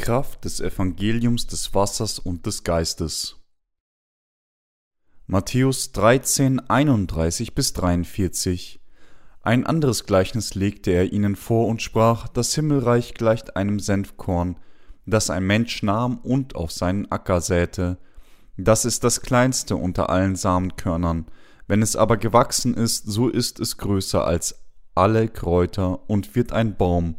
Kraft des Evangeliums des Wassers und des Geistes. Matthäus 13, 31 bis 43. Ein anderes Gleichnis legte er ihnen vor und sprach: Das Himmelreich gleicht einem Senfkorn, das ein Mensch nahm und auf seinen Acker säte. Das ist das kleinste unter allen Samenkörnern. Wenn es aber gewachsen ist, so ist es größer als alle Kräuter und wird ein Baum,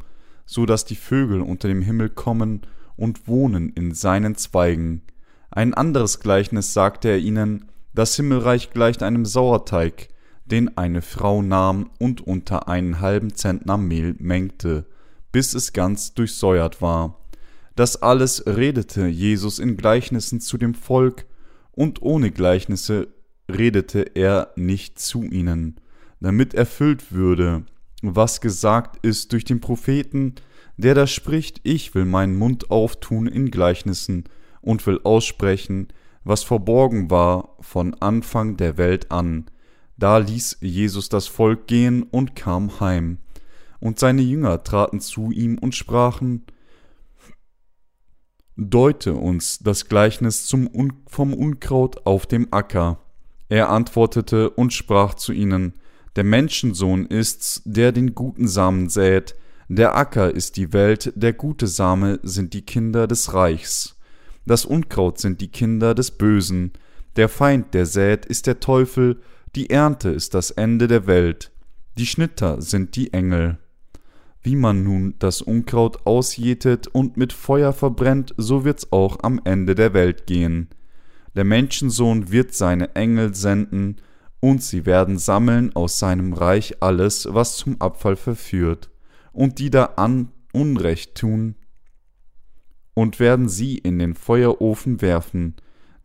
so dass die Vögel unter dem Himmel kommen und wohnen in seinen Zweigen. Ein anderes Gleichnis sagte er ihnen, das Himmelreich gleicht einem Sauerteig, den eine Frau nahm und unter einen halben Zentner Mehl mengte, bis es ganz durchsäuert war. Das alles redete Jesus in Gleichnissen zu dem Volk, und ohne Gleichnisse redete er nicht zu ihnen, damit erfüllt würde, was gesagt ist durch den Propheten, der da spricht, ich will meinen Mund auftun in Gleichnissen und will aussprechen, was verborgen war von Anfang der Welt an. Da ließ Jesus das Volk gehen und kam heim. Und seine Jünger traten zu ihm und sprachen, Deute uns das Gleichnis vom Unkraut auf dem Acker. Er antwortete und sprach zu ihnen, Der Menschensohn ist's, der den guten Samen sät, der Acker ist die Welt, der gute Same sind die Kinder des Reichs. Das Unkraut sind die Kinder des Bösen, der Feind, der sät, ist der Teufel, die Ernte ist das Ende der Welt, die Schnitter sind die Engel. Wie man nun das Unkraut ausjätet und mit Feuer verbrennt, so wird's auch am Ende der Welt gehen. Der Menschensohn wird seine Engel senden, und sie werden sammeln aus seinem Reich alles, was zum Abfall verführt und die da an Unrecht tun, und werden sie in den Feuerofen werfen.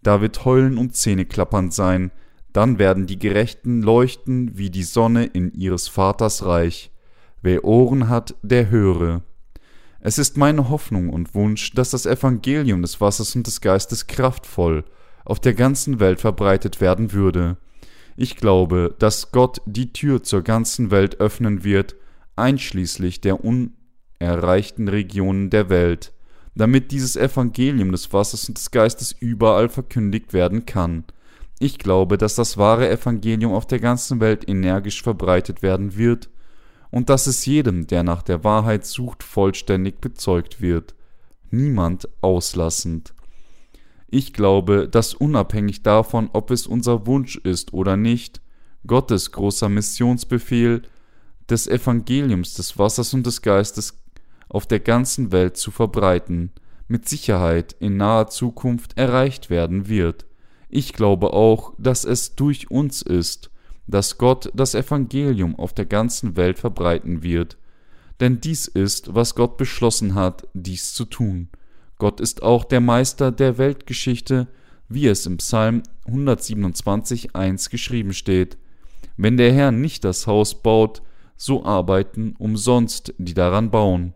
Da wird Heulen und Zähneklappern sein, dann werden die Gerechten leuchten wie die Sonne in ihres Vaters Reich. Wer Ohren hat, der höre. Es ist meine Hoffnung und Wunsch, dass das Evangelium des Wassers und des Geistes kraftvoll auf der ganzen Welt verbreitet werden würde. Ich glaube, dass Gott die Tür zur ganzen Welt öffnen wird einschließlich der unerreichten Regionen der Welt, damit dieses Evangelium des Wassers und des Geistes überall verkündigt werden kann. Ich glaube, dass das wahre Evangelium auf der ganzen Welt energisch verbreitet werden wird und dass es jedem, der nach der Wahrheit sucht, vollständig bezeugt wird, niemand auslassend. Ich glaube, dass unabhängig davon, ob es unser Wunsch ist oder nicht, Gottes großer Missionsbefehl des Evangeliums des Wassers und des Geistes auf der ganzen Welt zu verbreiten, mit Sicherheit in naher Zukunft erreicht werden wird. Ich glaube auch, dass es durch uns ist, dass Gott das Evangelium auf der ganzen Welt verbreiten wird, denn dies ist, was Gott beschlossen hat, dies zu tun. Gott ist auch der Meister der Weltgeschichte, wie es im Psalm 127.1 geschrieben steht. Wenn der Herr nicht das Haus baut, so arbeiten umsonst die daran bauen.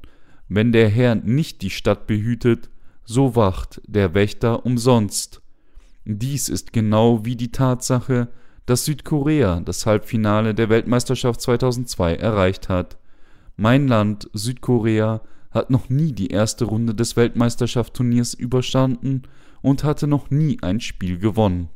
Wenn der Herr nicht die Stadt behütet, so wacht der Wächter umsonst. Dies ist genau wie die Tatsache, dass Südkorea das Halbfinale der Weltmeisterschaft 2002 erreicht hat. Mein Land, Südkorea, hat noch nie die erste Runde des Weltmeisterschaftsturniers überstanden und hatte noch nie ein Spiel gewonnen.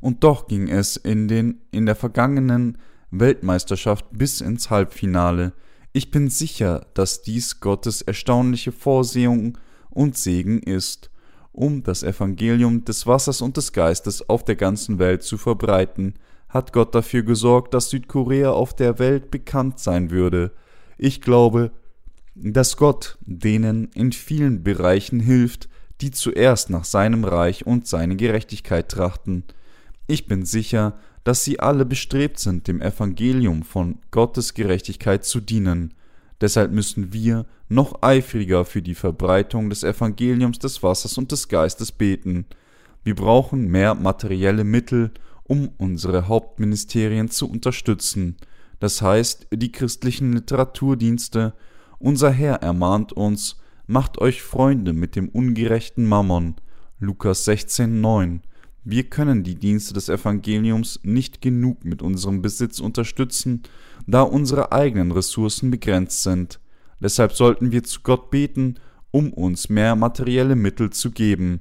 Und doch ging es in den in der vergangenen Weltmeisterschaft bis ins Halbfinale. Ich bin sicher, dass dies Gottes erstaunliche Vorsehung und Segen ist, um das Evangelium des Wassers und des Geistes auf der ganzen Welt zu verbreiten, hat Gott dafür gesorgt, dass Südkorea auf der Welt bekannt sein würde. Ich glaube, dass Gott denen in vielen Bereichen hilft, die zuerst nach seinem Reich und seine Gerechtigkeit trachten. Ich bin sicher, dass sie alle bestrebt sind, dem Evangelium von Gottes Gerechtigkeit zu dienen. Deshalb müssen wir noch eifriger für die Verbreitung des Evangeliums des Wassers und des Geistes beten. Wir brauchen mehr materielle Mittel, um unsere Hauptministerien zu unterstützen, das heißt die christlichen Literaturdienste. Unser Herr ermahnt uns, macht euch Freunde mit dem ungerechten Mammon. Lukas 16, 9. Wir können die Dienste des Evangeliums nicht genug mit unserem Besitz unterstützen, da unsere eigenen Ressourcen begrenzt sind. Deshalb sollten wir zu Gott beten, um uns mehr materielle Mittel zu geben.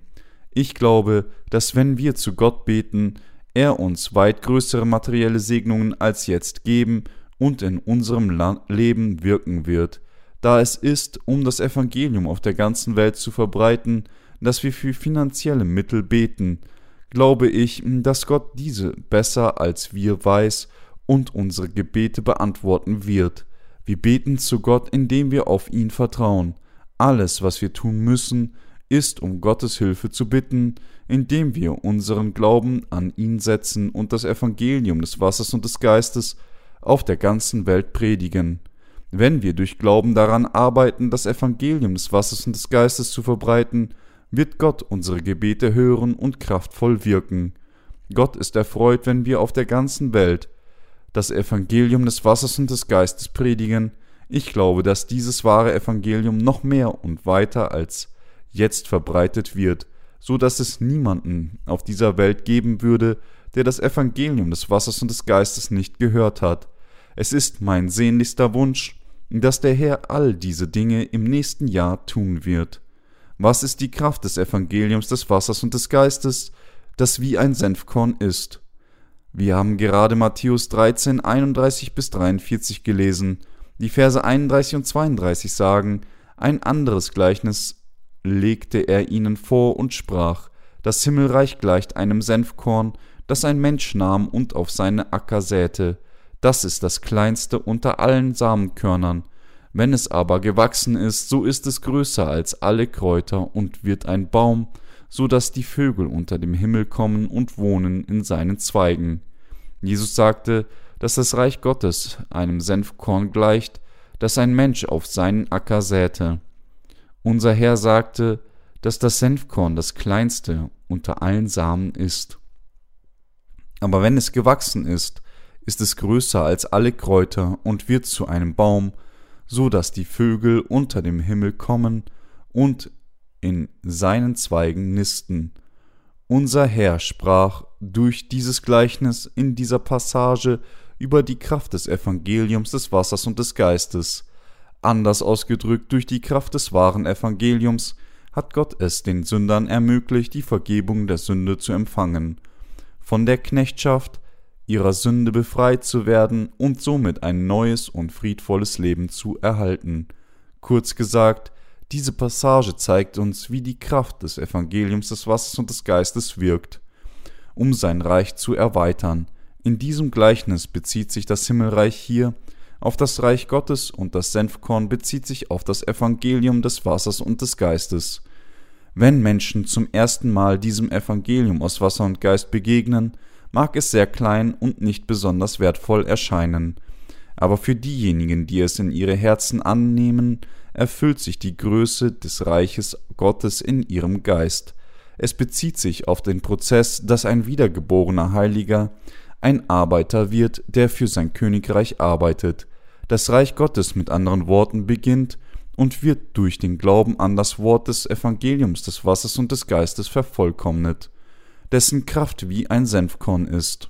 Ich glaube, dass wenn wir zu Gott beten, er uns weit größere materielle Segnungen als jetzt geben und in unserem Leben wirken wird, da es ist, um das Evangelium auf der ganzen Welt zu verbreiten, dass wir für finanzielle Mittel beten, glaube ich, dass Gott diese besser als wir weiß und unsere Gebete beantworten wird. Wir beten zu Gott, indem wir auf ihn vertrauen. Alles, was wir tun müssen, ist, um Gottes Hilfe zu bitten, indem wir unseren Glauben an ihn setzen und das Evangelium des Wassers und des Geistes auf der ganzen Welt predigen. Wenn wir durch Glauben daran arbeiten, das Evangelium des Wassers und des Geistes zu verbreiten, wird Gott unsere Gebete hören und kraftvoll wirken. Gott ist erfreut, wenn wir auf der ganzen Welt das Evangelium des Wassers und des Geistes predigen. Ich glaube, dass dieses wahre Evangelium noch mehr und weiter als jetzt verbreitet wird, so dass es niemanden auf dieser Welt geben würde, der das Evangelium des Wassers und des Geistes nicht gehört hat. Es ist mein sehnlichster Wunsch, dass der Herr all diese Dinge im nächsten Jahr tun wird. Was ist die Kraft des Evangeliums des Wassers und des Geistes, das wie ein Senfkorn ist? Wir haben gerade Matthäus 13, 31 bis 43 gelesen. Die Verse 31 und 32 sagen, ein anderes Gleichnis legte er ihnen vor und sprach, das Himmelreich gleicht einem Senfkorn, das ein Mensch nahm und auf seine Acker säte. Das ist das kleinste unter allen Samenkörnern, wenn es aber gewachsen ist, so ist es größer als alle Kräuter und wird ein Baum, so dass die Vögel unter dem Himmel kommen und wohnen in seinen Zweigen. Jesus sagte, dass das Reich Gottes einem Senfkorn gleicht, das ein Mensch auf seinen Acker säte. Unser Herr sagte, dass das Senfkorn das kleinste unter allen Samen ist. Aber wenn es gewachsen ist, ist es größer als alle Kräuter und wird zu einem Baum, so dass die Vögel unter dem Himmel kommen und in seinen Zweigen nisten. Unser Herr sprach durch dieses Gleichnis in dieser Passage über die Kraft des Evangeliums des Wassers und des Geistes. Anders ausgedrückt, durch die Kraft des wahren Evangeliums hat Gott es den Sündern ermöglicht, die Vergebung der Sünde zu empfangen. Von der Knechtschaft ihrer Sünde befreit zu werden und somit ein neues und friedvolles Leben zu erhalten. Kurz gesagt, diese Passage zeigt uns, wie die Kraft des Evangeliums des Wassers und des Geistes wirkt, um sein Reich zu erweitern. In diesem Gleichnis bezieht sich das Himmelreich hier auf das Reich Gottes und das Senfkorn bezieht sich auf das Evangelium des Wassers und des Geistes. Wenn Menschen zum ersten Mal diesem Evangelium aus Wasser und Geist begegnen, mag es sehr klein und nicht besonders wertvoll erscheinen, aber für diejenigen, die es in ihre Herzen annehmen, erfüllt sich die Größe des Reiches Gottes in ihrem Geist. Es bezieht sich auf den Prozess, dass ein wiedergeborener Heiliger ein Arbeiter wird, der für sein Königreich arbeitet. Das Reich Gottes mit anderen Worten beginnt und wird durch den Glauben an das Wort des Evangeliums des Wassers und des Geistes vervollkommnet dessen Kraft wie ein Senfkorn ist.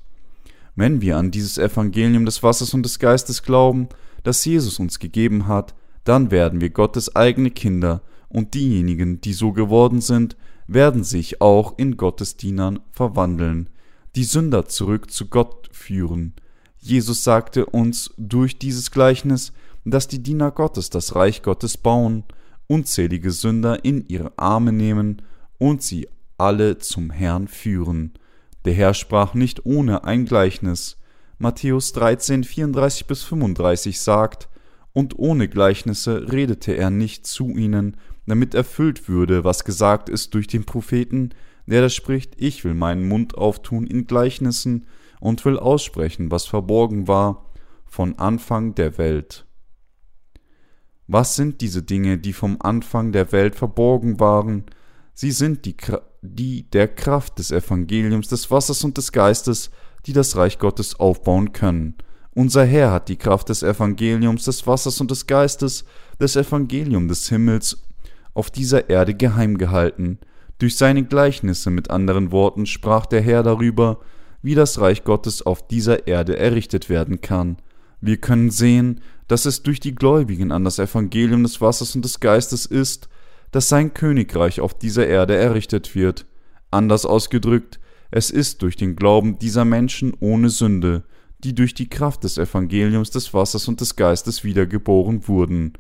Wenn wir an dieses Evangelium des Wassers und des Geistes glauben, das Jesus uns gegeben hat, dann werden wir Gottes eigene Kinder, und diejenigen, die so geworden sind, werden sich auch in Gottes Dienern verwandeln, die Sünder zurück zu Gott führen. Jesus sagte uns durch dieses Gleichnis, dass die Diener Gottes das Reich Gottes bauen, unzählige Sünder in ihre Arme nehmen und sie alle zum Herrn führen. Der Herr sprach nicht ohne ein Gleichnis. Matthäus 13, 34 bis 35 sagt, und ohne Gleichnisse redete er nicht zu ihnen, damit erfüllt würde, was gesagt ist durch den Propheten, der da spricht, ich will meinen Mund auftun in Gleichnissen und will aussprechen, was verborgen war von Anfang der Welt. Was sind diese Dinge, die vom Anfang der Welt verborgen waren? Sie sind die die der Kraft des Evangeliums des Wassers und des Geistes, die das Reich Gottes aufbauen können. Unser Herr hat die Kraft des Evangeliums des Wassers und des Geistes, des Evangelium des Himmels, auf dieser Erde geheim gehalten. Durch seine Gleichnisse mit anderen Worten sprach der Herr darüber, wie das Reich Gottes auf dieser Erde errichtet werden kann. Wir können sehen, dass es durch die Gläubigen an das Evangelium des Wassers und des Geistes ist, dass sein Königreich auf dieser Erde errichtet wird. Anders ausgedrückt, es ist durch den Glauben dieser Menschen ohne Sünde, die durch die Kraft des Evangeliums des Wassers und des Geistes wiedergeboren wurden,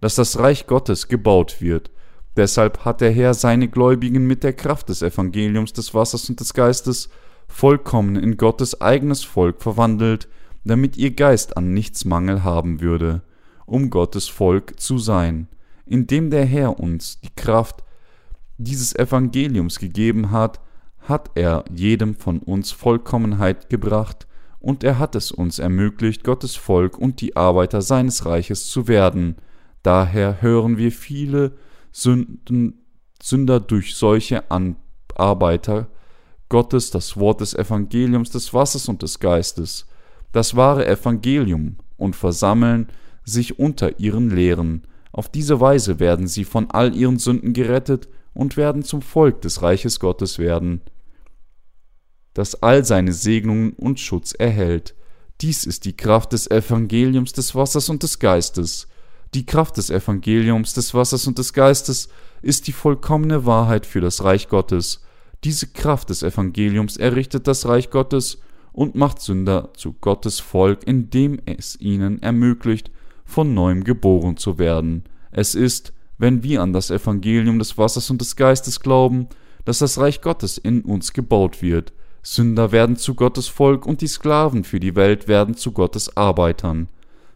dass das Reich Gottes gebaut wird. Deshalb hat der Herr seine Gläubigen mit der Kraft des Evangeliums des Wassers und des Geistes vollkommen in Gottes eigenes Volk verwandelt, damit ihr Geist an nichts Mangel haben würde, um Gottes Volk zu sein, indem der Herr uns die Kraft dieses Evangeliums gegeben hat, hat er jedem von uns Vollkommenheit gebracht, und er hat es uns ermöglicht, Gottes Volk und die Arbeiter seines Reiches zu werden. Daher hören wir viele Sünden, Sünder durch solche Arbeiter Gottes das Wort des Evangeliums des Wassers und des Geistes, das wahre Evangelium, und versammeln sich unter ihren Lehren. Auf diese Weise werden sie von all ihren Sünden gerettet und werden zum Volk des Reiches Gottes werden das all seine Segnungen und Schutz erhält. Dies ist die Kraft des Evangeliums des Wassers und des Geistes. Die Kraft des Evangeliums des Wassers und des Geistes ist die vollkommene Wahrheit für das Reich Gottes. Diese Kraft des Evangeliums errichtet das Reich Gottes und macht Sünder zu Gottes Volk, indem es ihnen ermöglicht, von neuem geboren zu werden. Es ist, wenn wir an das Evangelium des Wassers und des Geistes glauben, dass das Reich Gottes in uns gebaut wird. Sünder werden zu Gottes Volk und die Sklaven für die Welt werden zu Gottes Arbeitern.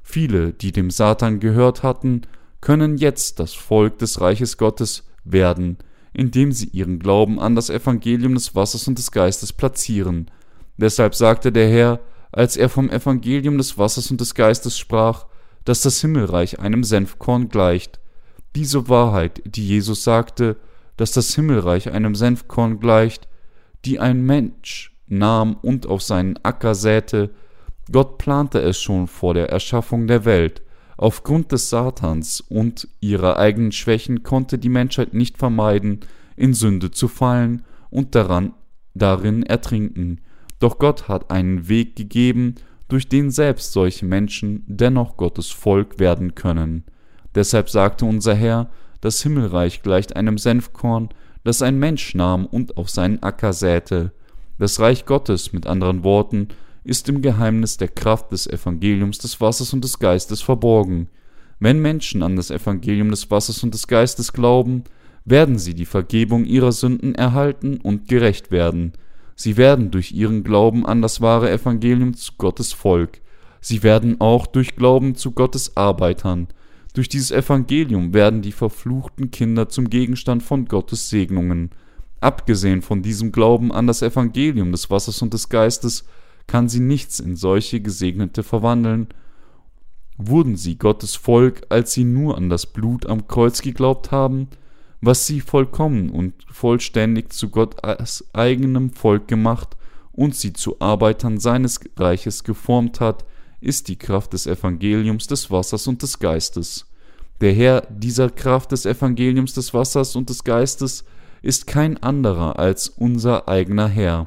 Viele, die dem Satan gehört hatten, können jetzt das Volk des Reiches Gottes werden, indem sie ihren Glauben an das Evangelium des Wassers und des Geistes platzieren. Deshalb sagte der Herr, als er vom Evangelium des Wassers und des Geistes sprach, dass das Himmelreich einem Senfkorn gleicht. Diese Wahrheit, die Jesus sagte, dass das Himmelreich einem Senfkorn gleicht, die ein Mensch nahm und auf seinen Acker säte, Gott plante es schon vor der Erschaffung der Welt. Aufgrund des Satans und ihrer eigenen Schwächen konnte die Menschheit nicht vermeiden, in Sünde zu fallen und daran, darin ertrinken. Doch Gott hat einen Weg gegeben, durch den selbst solche Menschen dennoch Gottes Volk werden können. Deshalb sagte unser Herr, das Himmelreich gleicht einem Senfkorn, das ein Mensch nahm und auf seinen Acker säte. Das Reich Gottes, mit anderen Worten, ist im Geheimnis der Kraft des Evangeliums des Wassers und des Geistes verborgen. Wenn Menschen an das Evangelium des Wassers und des Geistes glauben, werden sie die Vergebung ihrer Sünden erhalten und gerecht werden. Sie werden durch ihren Glauben an das wahre Evangelium zu Gottes Volk. Sie werden auch durch Glauben zu Gottes Arbeitern. Durch dieses Evangelium werden die verfluchten Kinder zum Gegenstand von Gottes Segnungen. Abgesehen von diesem Glauben an das Evangelium des Wassers und des Geistes kann sie nichts in solche Gesegnete verwandeln. Wurden sie Gottes Volk, als sie nur an das Blut am Kreuz geglaubt haben, was sie vollkommen und vollständig zu Gottes eigenem Volk gemacht und sie zu Arbeitern seines Reiches geformt hat, ist die Kraft des Evangeliums des Wassers und des Geistes. Der Herr dieser Kraft des Evangeliums des Wassers und des Geistes ist kein anderer als unser eigener Herr.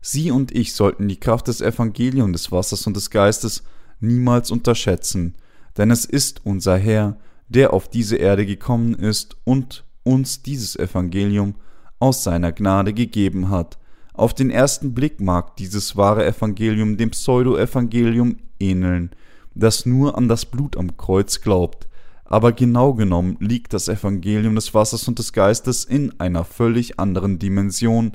Sie und ich sollten die Kraft des Evangeliums des Wassers und des Geistes niemals unterschätzen, denn es ist unser Herr, der auf diese Erde gekommen ist und uns dieses Evangelium aus seiner Gnade gegeben hat. Auf den ersten Blick mag dieses wahre Evangelium dem Pseudo-Evangelium ähneln, das nur an das Blut am Kreuz glaubt, aber genau genommen liegt das Evangelium des Wassers und des Geistes in einer völlig anderen Dimension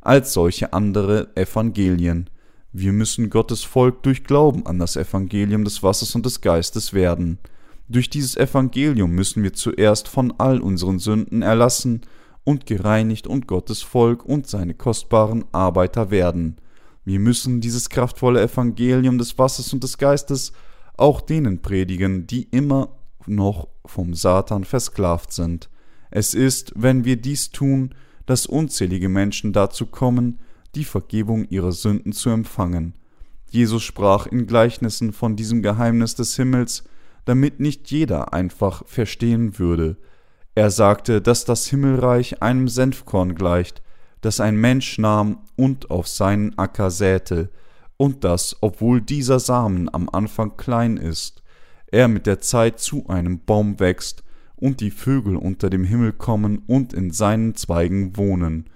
als solche andere Evangelien. Wir müssen Gottes Volk durch Glauben an das Evangelium des Wassers und des Geistes werden. Durch dieses Evangelium müssen wir zuerst von all unseren Sünden erlassen und gereinigt und Gottes Volk und seine kostbaren Arbeiter werden. Wir müssen dieses kraftvolle Evangelium des Wassers und des Geistes auch denen predigen, die immer noch vom Satan versklavt sind. Es ist, wenn wir dies tun, dass unzählige Menschen dazu kommen, die Vergebung ihrer Sünden zu empfangen. Jesus sprach in Gleichnissen von diesem Geheimnis des Himmels, damit nicht jeder einfach verstehen würde. Er sagte, dass das Himmelreich einem Senfkorn gleicht, das ein Mensch nahm und auf seinen Acker säte, und dass, obwohl dieser Samen am Anfang klein ist, er mit der Zeit zu einem Baum wächst und die Vögel unter dem Himmel kommen und in seinen Zweigen wohnen.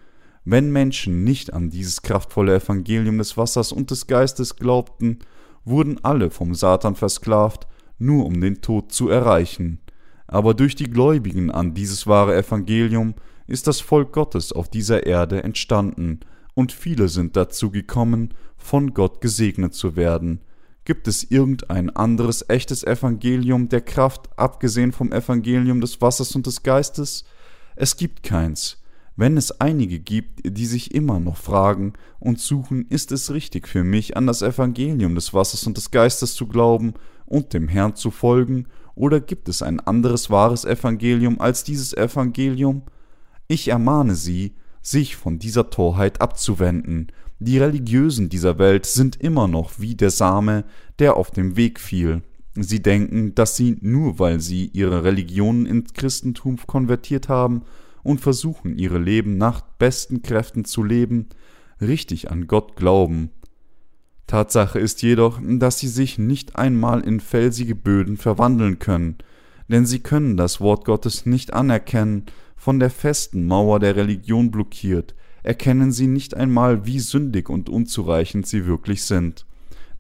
Wenn Menschen nicht an dieses kraftvolle Evangelium des Wassers und des Geistes glaubten, wurden alle vom Satan versklavt, nur um den Tod zu erreichen. Aber durch die Gläubigen an dieses wahre Evangelium ist das Volk Gottes auf dieser Erde entstanden, und viele sind dazu gekommen, von Gott gesegnet zu werden. Gibt es irgendein anderes echtes Evangelium der Kraft, abgesehen vom Evangelium des Wassers und des Geistes? Es gibt keins. Wenn es einige gibt, die sich immer noch fragen und suchen, ist es richtig für mich, an das Evangelium des Wassers und des Geistes zu glauben und dem Herrn zu folgen, oder gibt es ein anderes wahres Evangelium als dieses Evangelium? Ich ermahne Sie, sich von dieser Torheit abzuwenden. Die Religiösen dieser Welt sind immer noch wie der Same, der auf dem Weg fiel. Sie denken, dass sie, nur weil sie ihre Religion ins Christentum konvertiert haben und versuchen, ihre Leben nach besten Kräften zu leben, richtig an Gott glauben. Tatsache ist jedoch, dass sie sich nicht einmal in felsige Böden verwandeln können, denn sie können das Wort Gottes nicht anerkennen, von der festen Mauer der Religion blockiert, erkennen sie nicht einmal, wie sündig und unzureichend sie wirklich sind.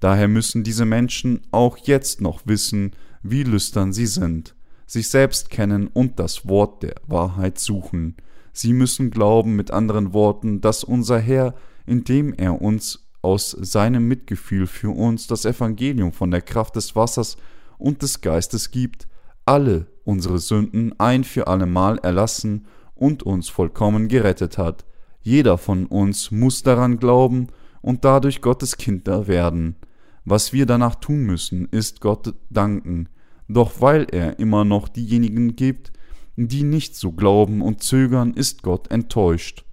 Daher müssen diese Menschen auch jetzt noch wissen, wie lüstern sie sind, sich selbst kennen und das Wort der Wahrheit suchen. Sie müssen glauben, mit anderen Worten, dass unser Herr, indem er uns aus seinem Mitgefühl für uns das Evangelium von der Kraft des Wassers und des Geistes gibt, alle unsere Sünden ein für allemal erlassen und uns vollkommen gerettet hat. Jeder von uns muss daran glauben und dadurch Gottes Kinder werden. Was wir danach tun müssen, ist Gott danken. Doch weil er immer noch diejenigen gibt, die nicht so glauben und zögern, ist Gott enttäuscht.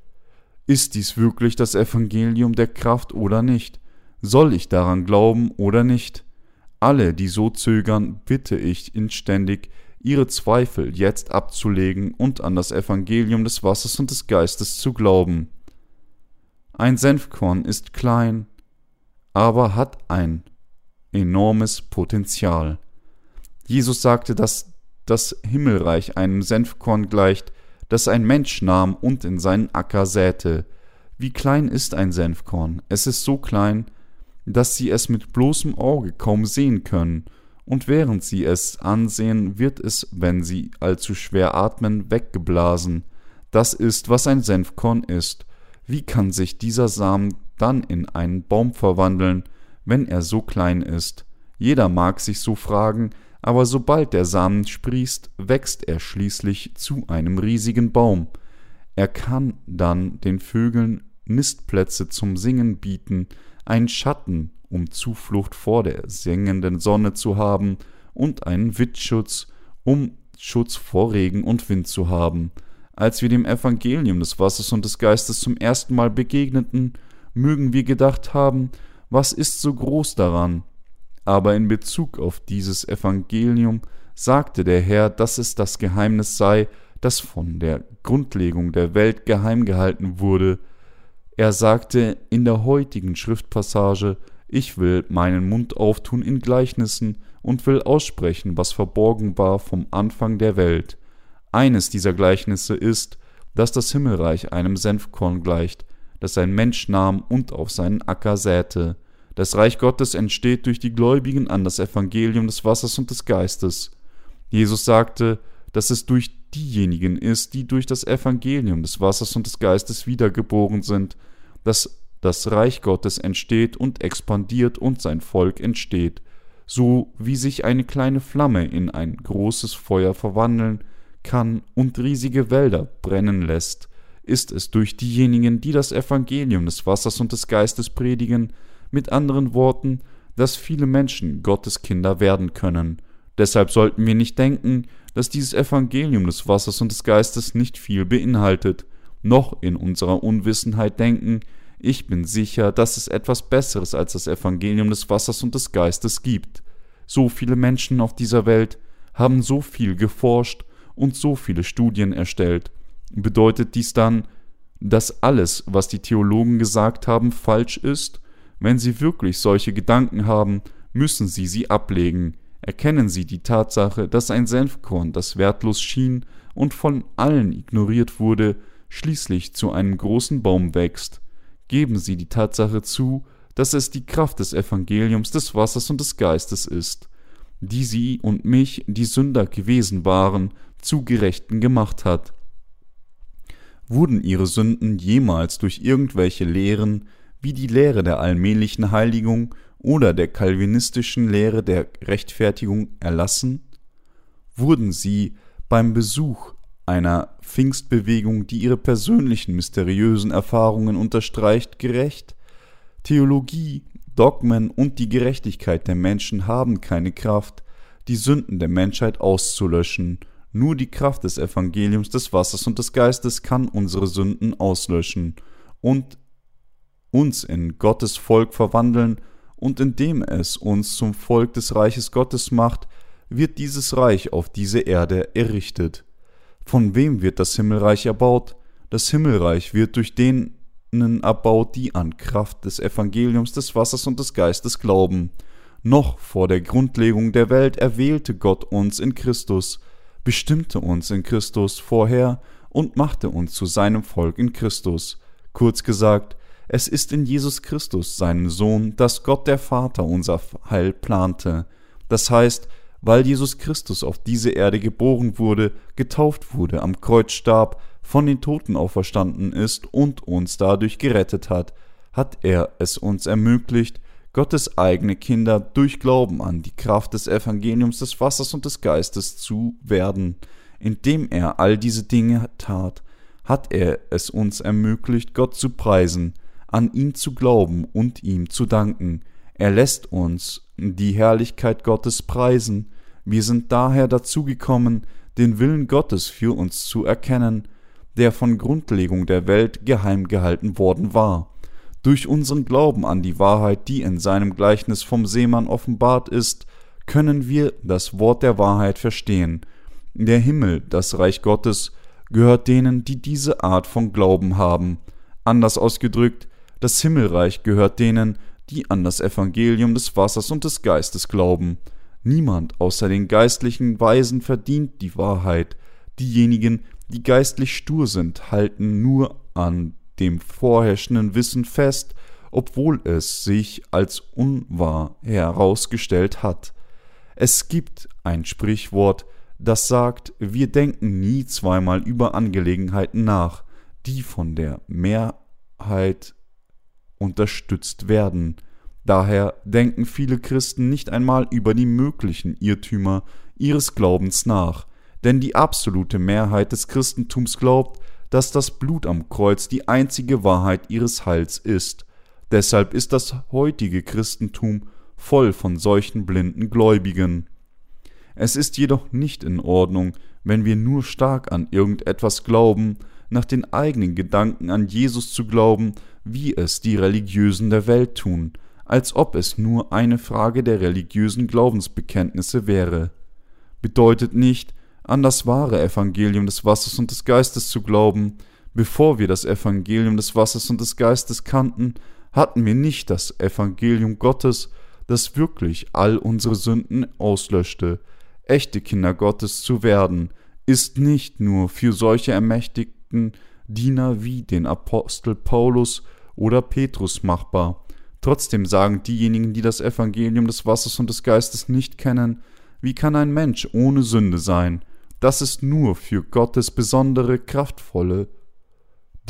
Ist dies wirklich das Evangelium der Kraft oder nicht? Soll ich daran glauben oder nicht? Alle, die so zögern, bitte ich inständig, ihre Zweifel jetzt abzulegen und an das Evangelium des Wassers und des Geistes zu glauben. Ein Senfkorn ist klein, aber hat ein enormes Potenzial. Jesus sagte, dass das Himmelreich einem Senfkorn gleicht, das ein Mensch nahm und in seinen Acker säte. Wie klein ist ein Senfkorn? Es ist so klein, dass sie es mit bloßem Auge kaum sehen können, und während sie es ansehen, wird es, wenn sie allzu schwer atmen, weggeblasen. Das ist, was ein Senfkorn ist. Wie kann sich dieser Samen dann in einen Baum verwandeln, wenn er so klein ist? Jeder mag sich so fragen, aber sobald der Samen sprießt, wächst er schließlich zu einem riesigen Baum. Er kann dann den Vögeln Nistplätze zum Singen bieten, einen Schatten, um Zuflucht vor der sengenden Sonne zu haben, und einen Wittschutz, um Schutz vor Regen und Wind zu haben. Als wir dem Evangelium des Wassers und des Geistes zum ersten Mal begegneten, mögen wir gedacht haben, was ist so groß daran? Aber in Bezug auf dieses Evangelium sagte der Herr, dass es das Geheimnis sei, das von der Grundlegung der Welt geheim gehalten wurde, er sagte in der heutigen Schriftpassage, ich will meinen Mund auftun in Gleichnissen und will aussprechen, was verborgen war vom Anfang der Welt. Eines dieser Gleichnisse ist, dass das Himmelreich einem Senfkorn gleicht, das ein Mensch nahm und auf seinen Acker säte. Das Reich Gottes entsteht durch die Gläubigen an das Evangelium des Wassers und des Geistes. Jesus sagte, dass es durch diejenigen ist, die durch das Evangelium des Wassers und des Geistes wiedergeboren sind, dass das Reich Gottes entsteht und expandiert und sein Volk entsteht, so wie sich eine kleine Flamme in ein großes Feuer verwandeln kann und riesige Wälder brennen lässt, ist es durch diejenigen, die das Evangelium des Wassers und des Geistes predigen, mit anderen Worten, dass viele Menschen Gottes Kinder werden können. Deshalb sollten wir nicht denken, dass dieses Evangelium des Wassers und des Geistes nicht viel beinhaltet, noch in unserer Unwissenheit denken, ich bin sicher, dass es etwas Besseres als das Evangelium des Wassers und des Geistes gibt. So viele Menschen auf dieser Welt haben so viel geforscht und so viele Studien erstellt. Bedeutet dies dann, dass alles, was die Theologen gesagt haben, falsch ist? Wenn sie wirklich solche Gedanken haben, müssen sie sie ablegen. erkennen sie die Tatsache, dass ein Senfkorn, das wertlos schien und von allen ignoriert wurde, schließlich zu einem großen Baum wächst. Geben sie die Tatsache zu, dass es die Kraft des Evangeliums, des Wassers und des Geistes ist, die sie und mich, die Sünder gewesen waren, zu Gerechten gemacht hat. Wurden ihre Sünden jemals durch irgendwelche Lehren, wie die Lehre der allmählichen Heiligung oder der kalvinistischen Lehre der Rechtfertigung erlassen? Wurden sie beim Besuch einer Pfingstbewegung, die ihre persönlichen mysteriösen Erfahrungen unterstreicht, gerecht? Theologie, Dogmen und die Gerechtigkeit der Menschen haben keine Kraft, die Sünden der Menschheit auszulöschen. Nur die Kraft des Evangeliums des Wassers und des Geistes kann unsere Sünden auslöschen und uns in Gottes Volk verwandeln, und indem es uns zum Volk des Reiches Gottes macht, wird dieses Reich auf diese Erde errichtet. Von wem wird das Himmelreich erbaut? Das Himmelreich wird durch denen erbaut, die an Kraft des Evangeliums des Wassers und des Geistes glauben. Noch vor der Grundlegung der Welt erwählte Gott uns in Christus, bestimmte uns in Christus vorher und machte uns zu seinem Volk in Christus. Kurz gesagt, es ist in Jesus Christus, seinem Sohn, dass Gott der Vater unser Heil plante. Das heißt, weil Jesus Christus auf diese Erde geboren wurde, getauft wurde, am Kreuz starb, von den Toten auferstanden ist und uns dadurch gerettet hat, hat er es uns ermöglicht, Gottes eigene Kinder durch Glauben an die Kraft des Evangeliums des Wassers und des Geistes zu werden. Indem er all diese Dinge tat, hat er es uns ermöglicht, Gott zu preisen, an ihn zu glauben und ihm zu danken. Er lässt uns die Herrlichkeit Gottes preisen. Wir sind daher dazu gekommen, den Willen Gottes für uns zu erkennen, der von Grundlegung der Welt geheim gehalten worden war. Durch unseren Glauben an die Wahrheit, die in seinem Gleichnis vom Seemann offenbart ist, können wir das Wort der Wahrheit verstehen. Der Himmel, das Reich Gottes, gehört denen, die diese Art von Glauben haben. Anders ausgedrückt, das Himmelreich gehört denen, die an das Evangelium des Wassers und des Geistes glauben. Niemand außer den geistlichen Weisen verdient die Wahrheit. Diejenigen, die geistlich stur sind, halten nur an dem vorherrschenden Wissen fest, obwohl es sich als unwahr herausgestellt hat. Es gibt ein Sprichwort, das sagt, wir denken nie zweimal über Angelegenheiten nach, die von der Mehrheit unterstützt werden. Daher denken viele Christen nicht einmal über die möglichen Irrtümer ihres Glaubens nach, denn die absolute Mehrheit des Christentums glaubt, dass das Blut am Kreuz die einzige Wahrheit ihres Heils ist. Deshalb ist das heutige Christentum voll von solchen blinden Gläubigen. Es ist jedoch nicht in Ordnung, wenn wir nur stark an irgendetwas glauben, nach den eigenen Gedanken an Jesus zu glauben, wie es die Religiösen der Welt tun, als ob es nur eine Frage der religiösen Glaubensbekenntnisse wäre. Bedeutet nicht, an das wahre Evangelium des Wassers und des Geistes zu glauben. Bevor wir das Evangelium des Wassers und des Geistes kannten, hatten wir nicht das Evangelium Gottes, das wirklich all unsere Sünden auslöschte. Echte Kinder Gottes zu werden, ist nicht nur für solche ermächtigten Diener wie den Apostel Paulus oder Petrus machbar. Trotzdem sagen diejenigen, die das Evangelium des Wassers und des Geistes nicht kennen, wie kann ein Mensch ohne Sünde sein? Das ist nur für Gottes besondere, kraftvolle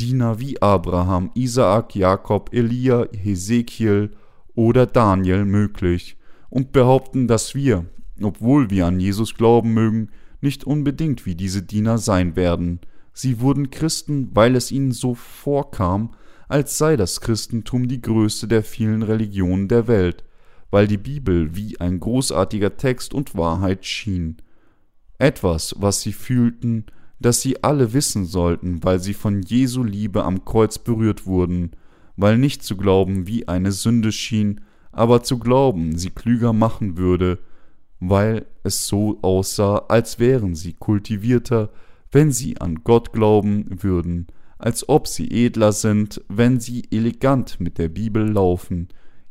Diener wie Abraham, Isaak, Jakob, Elia, Hesekiel oder Daniel möglich und behaupten, dass wir, obwohl wir an Jesus glauben mögen, nicht unbedingt wie diese Diener sein werden. Sie wurden Christen, weil es ihnen so vorkam, als sei das Christentum die größte der vielen Religionen der Welt, weil die Bibel wie ein großartiger Text und Wahrheit schien. Etwas, was sie fühlten, das sie alle wissen sollten, weil sie von Jesu Liebe am Kreuz berührt wurden, weil nicht zu glauben wie eine Sünde schien, aber zu glauben sie klüger machen würde, weil es so aussah, als wären sie kultivierter, wenn sie an Gott glauben würden, als ob sie edler sind, wenn sie elegant mit der Bibel laufen,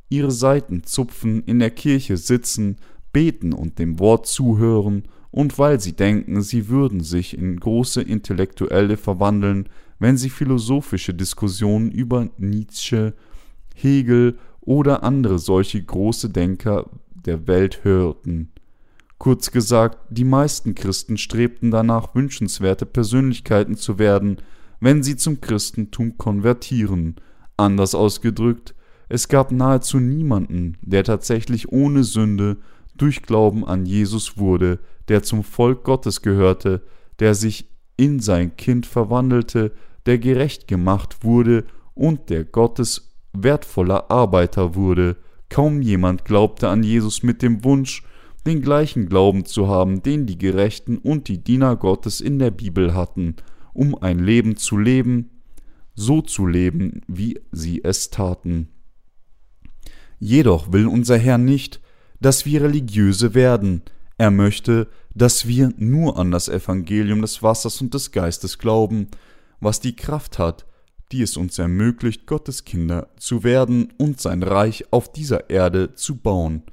ihre Seiten zupfen, in der Kirche sitzen, beten und dem Wort zuhören, und weil sie denken, sie würden sich in große Intellektuelle verwandeln, wenn sie philosophische Diskussionen über Nietzsche, Hegel oder andere solche große Denker der Welt hörten. Kurz gesagt, die meisten Christen strebten danach, wünschenswerte Persönlichkeiten zu werden, wenn sie zum Christentum konvertieren. Anders ausgedrückt, es gab nahezu niemanden, der tatsächlich ohne Sünde durch Glauben an Jesus wurde, der zum Volk Gottes gehörte, der sich in sein Kind verwandelte, der gerecht gemacht wurde und der Gottes wertvoller Arbeiter wurde. Kaum jemand glaubte an Jesus mit dem Wunsch, den gleichen Glauben zu haben, den die Gerechten und die Diener Gottes in der Bibel hatten, um ein Leben zu leben, so zu leben, wie sie es taten. Jedoch will unser Herr nicht, dass wir religiöse werden, er möchte, dass wir nur an das Evangelium des Wassers und des Geistes glauben, was die Kraft hat, die es uns ermöglicht, Gottes Kinder zu werden und sein Reich auf dieser Erde zu bauen.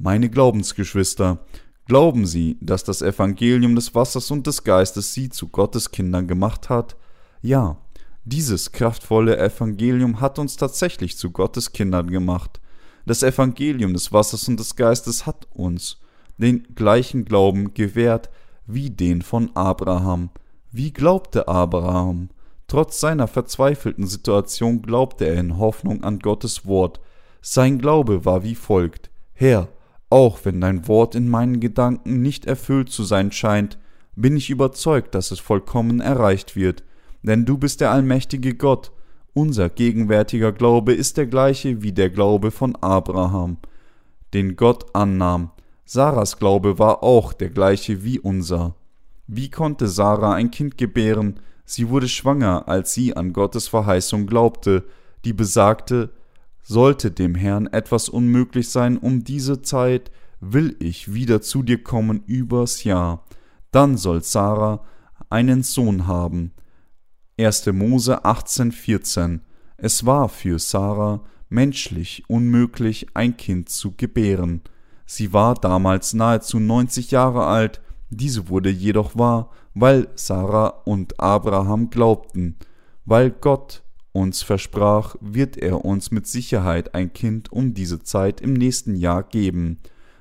Meine Glaubensgeschwister, glauben Sie, dass das Evangelium des Wassers und des Geistes Sie zu Gottes Kindern gemacht hat? Ja, dieses kraftvolle Evangelium hat uns tatsächlich zu Gottes Kindern gemacht. Das Evangelium des Wassers und des Geistes hat uns den gleichen Glauben gewährt wie den von Abraham. Wie glaubte Abraham? Trotz seiner verzweifelten Situation glaubte er in Hoffnung an Gottes Wort. Sein Glaube war wie folgt Herr, auch wenn dein Wort in meinen Gedanken nicht erfüllt zu sein scheint, bin ich überzeugt, dass es vollkommen erreicht wird, denn du bist der allmächtige Gott. Unser gegenwärtiger Glaube ist der gleiche wie der Glaube von Abraham, den Gott annahm. Sarahs Glaube war auch der gleiche wie unser. Wie konnte Sarah ein Kind gebären? Sie wurde schwanger, als sie an Gottes Verheißung glaubte, die besagte, sollte dem Herrn etwas unmöglich sein um diese Zeit, will ich wieder zu dir kommen übers Jahr. Dann soll Sarah einen Sohn haben. 1. Mose 18,14 Es war für Sarah menschlich unmöglich, ein Kind zu gebären. Sie war damals nahezu 90 Jahre alt, diese wurde jedoch wahr, weil Sarah und Abraham glaubten, weil Gott uns versprach, wird er uns mit Sicherheit ein Kind um diese Zeit im nächsten Jahr geben.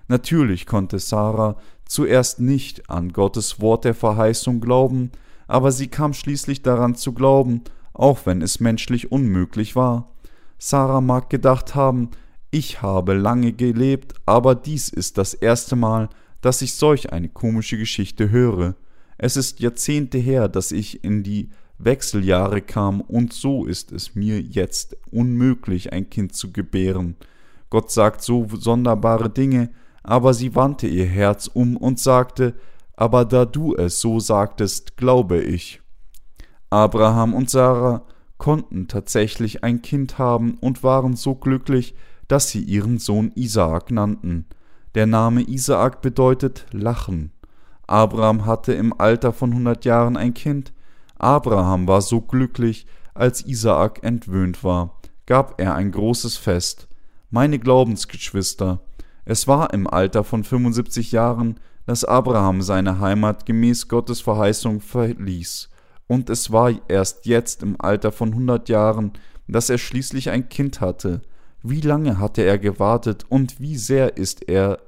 Natürlich konnte Sarah zuerst nicht an Gottes Wort der Verheißung glauben, aber sie kam schließlich daran zu glauben, auch wenn es menschlich unmöglich war. Sarah mag gedacht haben, ich habe lange gelebt, aber dies ist das erste Mal, dass ich solch eine komische Geschichte höre. Es ist Jahrzehnte her, dass ich in die Wechseljahre kam, und so ist es mir jetzt unmöglich, ein Kind zu gebären. Gott sagt so sonderbare Dinge, aber sie wandte ihr Herz um und sagte, aber da du es so sagtest, glaube ich. Abraham und Sarah konnten tatsächlich ein Kind haben und waren so glücklich, dass sie ihren Sohn Isaak nannten. Der Name Isaak bedeutet Lachen. Abraham hatte im Alter von hundert Jahren ein Kind, Abraham war so glücklich, als Isaak entwöhnt war, gab er ein großes Fest. Meine Glaubensgeschwister, es war im Alter von 75 Jahren, dass Abraham seine Heimat gemäß Gottes Verheißung verließ, und es war erst jetzt im Alter von 100 Jahren, dass er schließlich ein Kind hatte. Wie lange hatte er gewartet und wie sehr ist er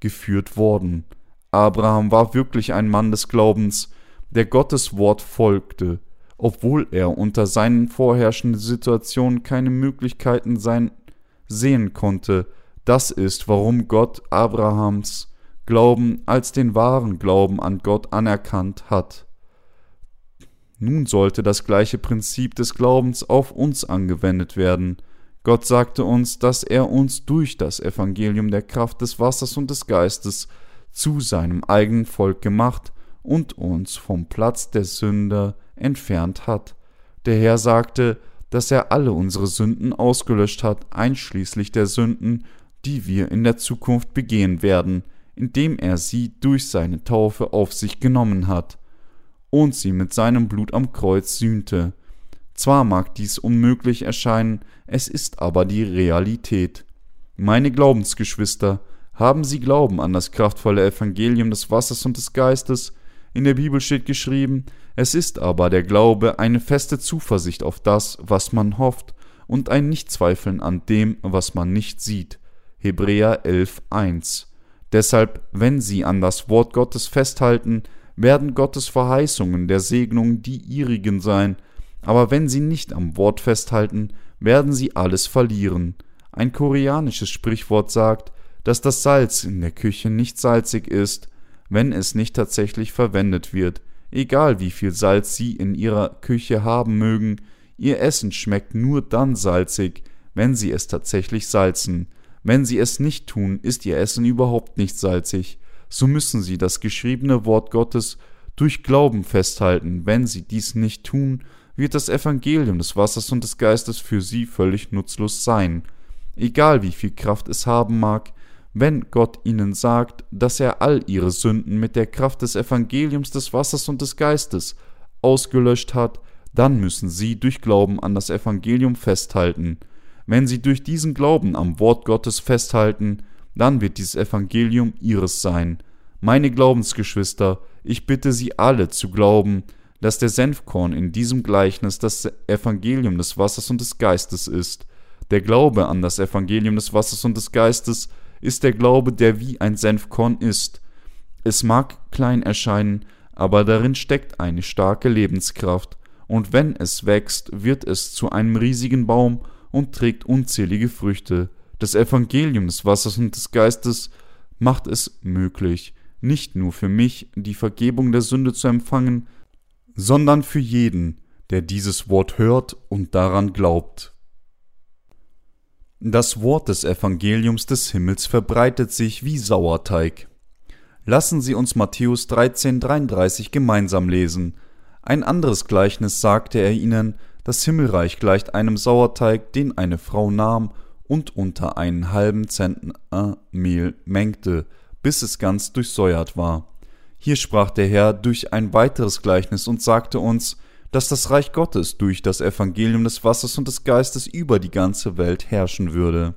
geführt worden? Abraham war wirklich ein Mann des Glaubens, der Gottes Wort folgte, obwohl er unter seinen vorherrschenden Situationen keine Möglichkeiten sein sehen konnte. Das ist, warum Gott Abrahams Glauben als den wahren Glauben an Gott anerkannt hat. Nun sollte das gleiche Prinzip des Glaubens auf uns angewendet werden. Gott sagte uns, dass er uns durch das Evangelium der Kraft des Wassers und des Geistes zu seinem eigenen Volk gemacht und uns vom Platz der Sünder entfernt hat. Der Herr sagte, dass er alle unsere Sünden ausgelöscht hat, einschließlich der Sünden, die wir in der Zukunft begehen werden, indem er sie durch seine Taufe auf sich genommen hat und sie mit seinem Blut am Kreuz sühnte. Zwar mag dies unmöglich erscheinen, es ist aber die Realität. Meine Glaubensgeschwister, haben sie Glauben an das kraftvolle Evangelium des Wassers und des Geistes. In der Bibel steht geschrieben, es ist aber der Glaube eine feste Zuversicht auf das, was man hofft, und ein Nichtzweifeln an dem, was man nicht sieht. Hebräer 11.1 Deshalb, wenn sie an das Wort Gottes festhalten, werden Gottes Verheißungen der Segnung die ihrigen sein, aber wenn sie nicht am Wort festhalten, werden sie alles verlieren. Ein koreanisches Sprichwort sagt, dass das Salz in der Küche nicht salzig ist, wenn es nicht tatsächlich verwendet wird. Egal wie viel Salz Sie in Ihrer Küche haben mögen, Ihr Essen schmeckt nur dann salzig, wenn Sie es tatsächlich salzen. Wenn Sie es nicht tun, ist Ihr Essen überhaupt nicht salzig. So müssen Sie das geschriebene Wort Gottes durch Glauben festhalten. Wenn Sie dies nicht tun, wird das Evangelium des Wassers und des Geistes für Sie völlig nutzlos sein. Egal wie viel Kraft es haben mag, wenn Gott ihnen sagt, dass er all ihre Sünden mit der Kraft des Evangeliums des Wassers und des Geistes ausgelöscht hat, dann müssen sie durch Glauben an das Evangelium festhalten. Wenn sie durch diesen Glauben am Wort Gottes festhalten, dann wird dieses Evangelium ihres sein. Meine Glaubensgeschwister, ich bitte Sie alle zu glauben, dass der Senfkorn in diesem Gleichnis das Evangelium des Wassers und des Geistes ist. Der Glaube an das Evangelium des Wassers und des Geistes ist der Glaube, der wie ein Senfkorn ist. Es mag klein erscheinen, aber darin steckt eine starke Lebenskraft, und wenn es wächst, wird es zu einem riesigen Baum und trägt unzählige Früchte. Das Evangelium des Wassers und des Geistes macht es möglich, nicht nur für mich die Vergebung der Sünde zu empfangen, sondern für jeden, der dieses Wort hört und daran glaubt. Das Wort des Evangeliums des Himmels verbreitet sich wie Sauerteig. Lassen Sie uns Matthäus 13,33 gemeinsam lesen. Ein anderes Gleichnis sagte er ihnen: Das Himmelreich gleicht einem Sauerteig, den eine Frau nahm und unter einen halben Zentner Mehl mengte, bis es ganz durchsäuert war. Hier sprach der Herr durch ein weiteres Gleichnis und sagte uns: dass das Reich Gottes durch das Evangelium des Wassers und des Geistes über die ganze Welt herrschen würde.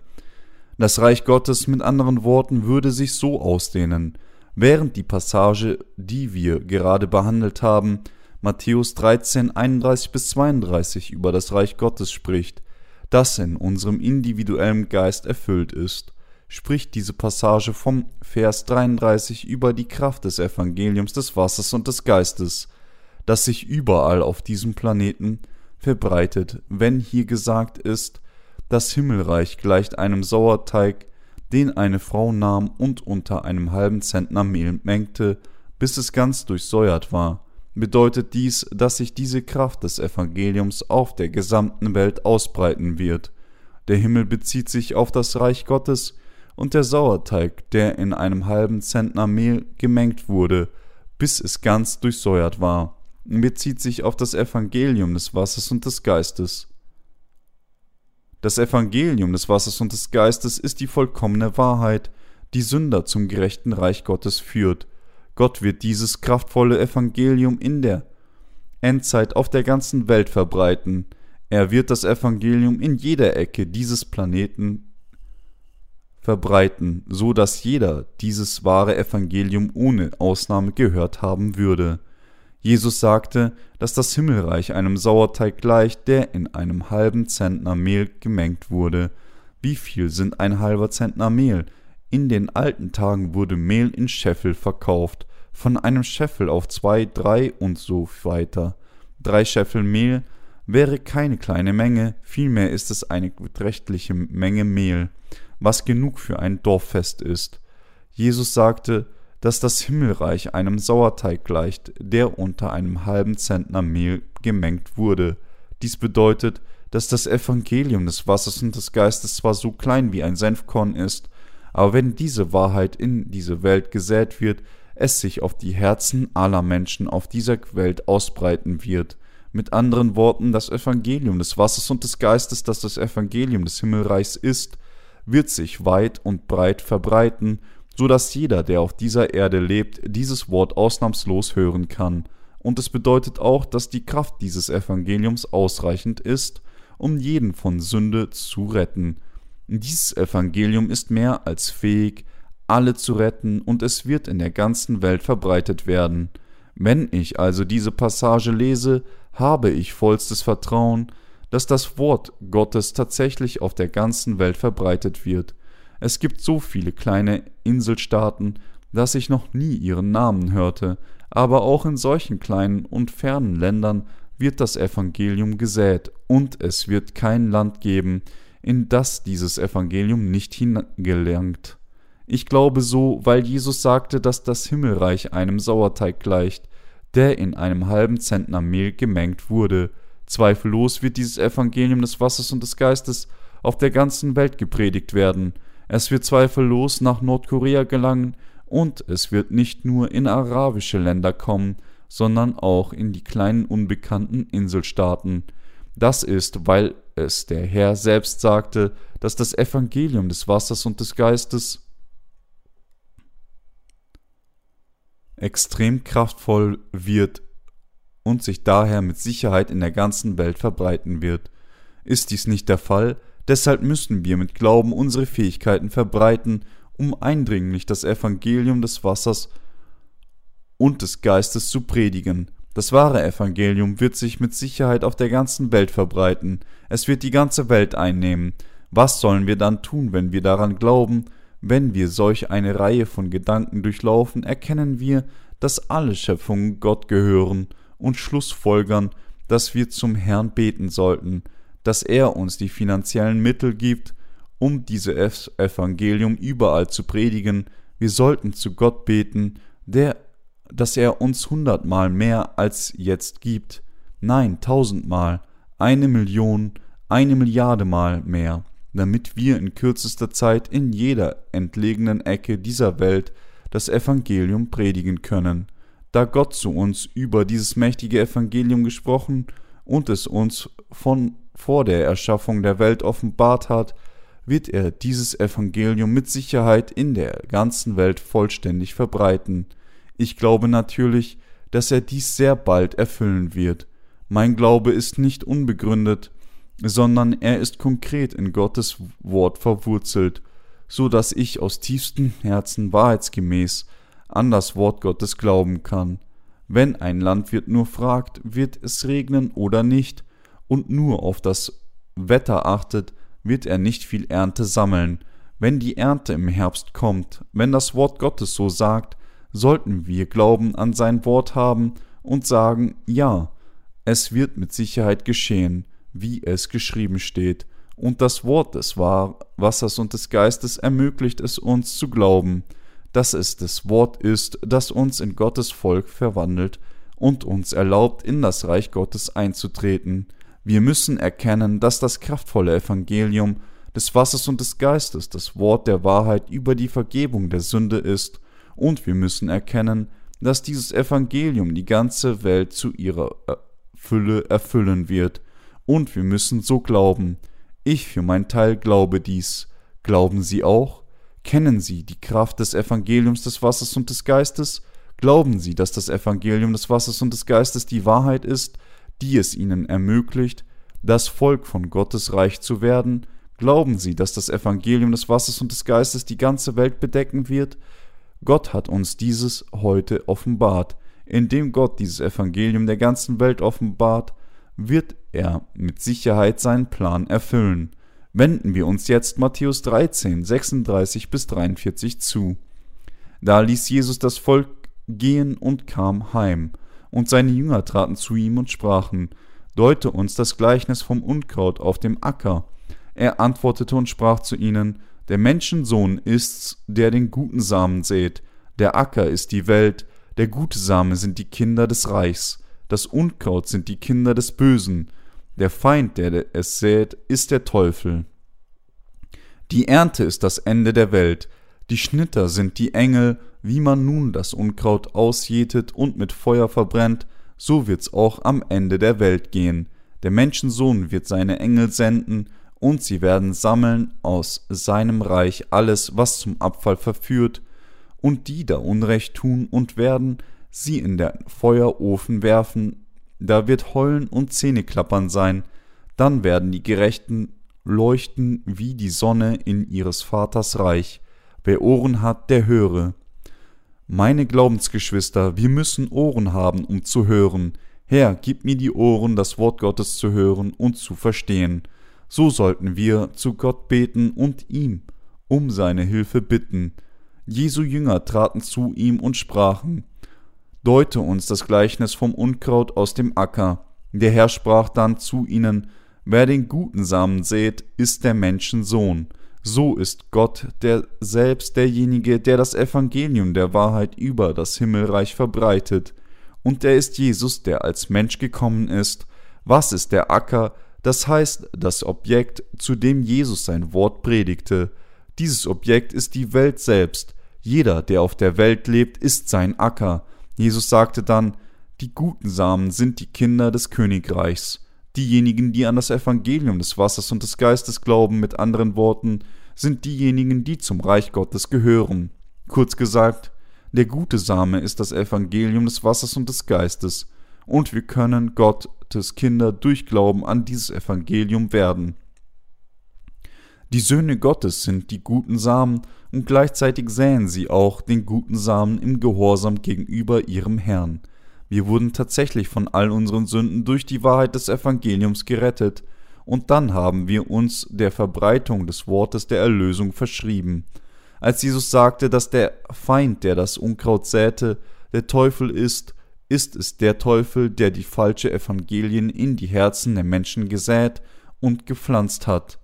Das Reich Gottes mit anderen Worten würde sich so ausdehnen, während die Passage, die wir gerade behandelt haben, Matthäus 13, 31 bis 32 über das Reich Gottes spricht, das in unserem individuellen Geist erfüllt ist, spricht diese Passage vom Vers 33 über die Kraft des Evangeliums des Wassers und des Geistes, das sich überall auf diesem Planeten verbreitet, wenn hier gesagt ist, das Himmelreich gleicht einem Sauerteig, den eine Frau nahm und unter einem halben Zentner Mehl mengte, bis es ganz durchsäuert war, bedeutet dies, dass sich diese Kraft des Evangeliums auf der gesamten Welt ausbreiten wird. Der Himmel bezieht sich auf das Reich Gottes, und der Sauerteig, der in einem halben Zentner Mehl gemengt wurde, bis es ganz durchsäuert war bezieht sich auf das Evangelium des Wassers und des Geistes. Das Evangelium des Wassers und des Geistes ist die vollkommene Wahrheit, die Sünder zum gerechten Reich Gottes führt. Gott wird dieses kraftvolle Evangelium in der Endzeit auf der ganzen Welt verbreiten. Er wird das Evangelium in jeder Ecke dieses Planeten verbreiten, so dass jeder dieses wahre Evangelium ohne Ausnahme gehört haben würde. Jesus sagte, dass das Himmelreich einem Sauerteig gleicht, der in einem halben Zentner Mehl gemengt wurde. Wie viel sind ein halber Zentner Mehl? In den alten Tagen wurde Mehl in Scheffel verkauft, von einem Scheffel auf zwei, drei und so weiter. Drei Scheffel Mehl wäre keine kleine Menge, vielmehr ist es eine beträchtliche Menge Mehl, was genug für ein Dorffest ist. Jesus sagte, dass das Himmelreich einem Sauerteig gleicht, der unter einem halben Zentner Mehl gemengt wurde. Dies bedeutet, dass das Evangelium des Wassers und des Geistes zwar so klein wie ein Senfkorn ist, aber wenn diese Wahrheit in diese Welt gesät wird, es sich auf die Herzen aller Menschen auf dieser Welt ausbreiten wird. Mit anderen Worten, das Evangelium des Wassers und des Geistes, das das Evangelium des Himmelreichs ist, wird sich weit und breit verbreiten so dass jeder, der auf dieser Erde lebt, dieses Wort ausnahmslos hören kann. Und es bedeutet auch, dass die Kraft dieses Evangeliums ausreichend ist, um jeden von Sünde zu retten. Dieses Evangelium ist mehr als fähig, alle zu retten, und es wird in der ganzen Welt verbreitet werden. Wenn ich also diese Passage lese, habe ich vollstes Vertrauen, dass das Wort Gottes tatsächlich auf der ganzen Welt verbreitet wird. Es gibt so viele kleine Inselstaaten, dass ich noch nie ihren Namen hörte, aber auch in solchen kleinen und fernen Ländern wird das Evangelium gesät, und es wird kein Land geben, in das dieses Evangelium nicht hingelangt. Ich glaube so, weil Jesus sagte, dass das Himmelreich einem Sauerteig gleicht, der in einem halben Zentner Mehl gemengt wurde. Zweifellos wird dieses Evangelium des Wassers und des Geistes auf der ganzen Welt gepredigt werden. Es wird zweifellos nach Nordkorea gelangen und es wird nicht nur in arabische Länder kommen, sondern auch in die kleinen unbekannten Inselstaaten. Das ist, weil es der Herr selbst sagte, dass das Evangelium des Wassers und des Geistes extrem kraftvoll wird und sich daher mit Sicherheit in der ganzen Welt verbreiten wird. Ist dies nicht der Fall, deshalb müssen wir mit Glauben unsere Fähigkeiten verbreiten, um eindringlich das Evangelium des Wassers und des Geistes zu predigen. Das wahre Evangelium wird sich mit Sicherheit auf der ganzen Welt verbreiten, es wird die ganze Welt einnehmen. Was sollen wir dann tun, wenn wir daran glauben, wenn wir solch eine Reihe von Gedanken durchlaufen, erkennen wir, dass alle Schöpfungen Gott gehören und schlussfolgern, dass wir zum Herrn beten sollten, dass er uns die finanziellen Mittel gibt, um dieses Evangelium überall zu predigen. Wir sollten zu Gott beten, der, dass er uns hundertmal mehr als jetzt gibt. Nein, tausendmal, eine Million, eine Milliarde Mal mehr damit wir in kürzester Zeit in jeder entlegenen Ecke dieser Welt das Evangelium predigen können, da Gott zu uns über dieses mächtige Evangelium gesprochen und es uns von vor der Erschaffung der Welt offenbart hat, wird er dieses Evangelium mit Sicherheit in der ganzen Welt vollständig verbreiten. Ich glaube natürlich, dass er dies sehr bald erfüllen wird. Mein Glaube ist nicht unbegründet, sondern er ist konkret in Gottes Wort verwurzelt, so dass ich aus tiefstem Herzen wahrheitsgemäß an das Wort Gottes glauben kann. Wenn ein Landwirt nur fragt, wird es regnen oder nicht, und nur auf das Wetter achtet, wird er nicht viel Ernte sammeln. Wenn die Ernte im Herbst kommt, wenn das Wort Gottes so sagt, sollten wir Glauben an sein Wort haben und sagen, ja, es wird mit Sicherheit geschehen wie es geschrieben steht, und das Wort des Wassers und des Geistes ermöglicht es uns zu glauben, dass es das Wort ist, das uns in Gottes Volk verwandelt und uns erlaubt, in das Reich Gottes einzutreten. Wir müssen erkennen, dass das kraftvolle Evangelium des Wassers und des Geistes das Wort der Wahrheit über die Vergebung der Sünde ist, und wir müssen erkennen, dass dieses Evangelium die ganze Welt zu ihrer Fülle erfüllen wird, und wir müssen so glauben. Ich für mein Teil glaube dies. Glauben Sie auch? Kennen Sie die Kraft des Evangeliums des Wassers und des Geistes? Glauben Sie, dass das Evangelium des Wassers und des Geistes die Wahrheit ist, die es Ihnen ermöglicht, das Volk von Gottes Reich zu werden? Glauben Sie, dass das Evangelium des Wassers und des Geistes die ganze Welt bedecken wird? Gott hat uns dieses heute offenbart. Indem Gott dieses Evangelium der ganzen Welt offenbart, wird er mit Sicherheit seinen Plan erfüllen. Wenden wir uns jetzt Matthäus 13, 36 bis 43 zu. Da ließ Jesus das Volk gehen und kam heim, und seine Jünger traten zu ihm und sprachen, Deute uns das Gleichnis vom Unkraut auf dem Acker. Er antwortete und sprach zu ihnen, Der Menschensohn ist's, der den guten Samen sät, der Acker ist die Welt, der gute Same sind die Kinder des Reichs. Das Unkraut sind die Kinder des Bösen. Der Feind, der es sät, ist der Teufel. Die Ernte ist das Ende der Welt. Die Schnitter sind die Engel. Wie man nun das Unkraut ausjätet und mit Feuer verbrennt, so wird's auch am Ende der Welt gehen. Der Menschensohn wird seine Engel senden, und sie werden sammeln aus seinem Reich alles, was zum Abfall verführt, und die da Unrecht tun und werden sie in den Feuerofen werfen, da wird Heulen und Zähneklappern sein, dann werden die Gerechten leuchten wie die Sonne in ihres Vaters Reich. Wer Ohren hat, der höre. Meine Glaubensgeschwister, wir müssen Ohren haben, um zu hören. Herr, gib mir die Ohren, das Wort Gottes zu hören und zu verstehen. So sollten wir zu Gott beten und ihm um seine Hilfe bitten. Jesu Jünger traten zu ihm und sprachen, Deute uns das Gleichnis vom Unkraut aus dem Acker. Der Herr sprach dann zu ihnen, Wer den guten Samen sät, ist der Menschensohn. So ist Gott der selbst derjenige, der das Evangelium der Wahrheit über das Himmelreich verbreitet. Und er ist Jesus, der als Mensch gekommen ist. Was ist der Acker? Das heißt, das Objekt, zu dem Jesus sein Wort predigte. Dieses Objekt ist die Welt selbst. Jeder, der auf der Welt lebt, ist sein Acker. Jesus sagte dann, die guten Samen sind die Kinder des Königreichs. Diejenigen, die an das Evangelium des Wassers und des Geistes glauben, mit anderen Worten, sind diejenigen, die zum Reich Gottes gehören. Kurz gesagt, der gute Same ist das Evangelium des Wassers und des Geistes, und wir können Gottes Kinder durch Glauben an dieses Evangelium werden. Die Söhne Gottes sind die guten Samen, und gleichzeitig säen sie auch den guten Samen im Gehorsam gegenüber ihrem Herrn. Wir wurden tatsächlich von all unseren Sünden durch die Wahrheit des Evangeliums gerettet, und dann haben wir uns der Verbreitung des Wortes der Erlösung verschrieben. Als Jesus sagte, dass der Feind, der das Unkraut säte, der Teufel ist, ist es der Teufel, der die falsche Evangelien in die Herzen der Menschen gesät und gepflanzt hat.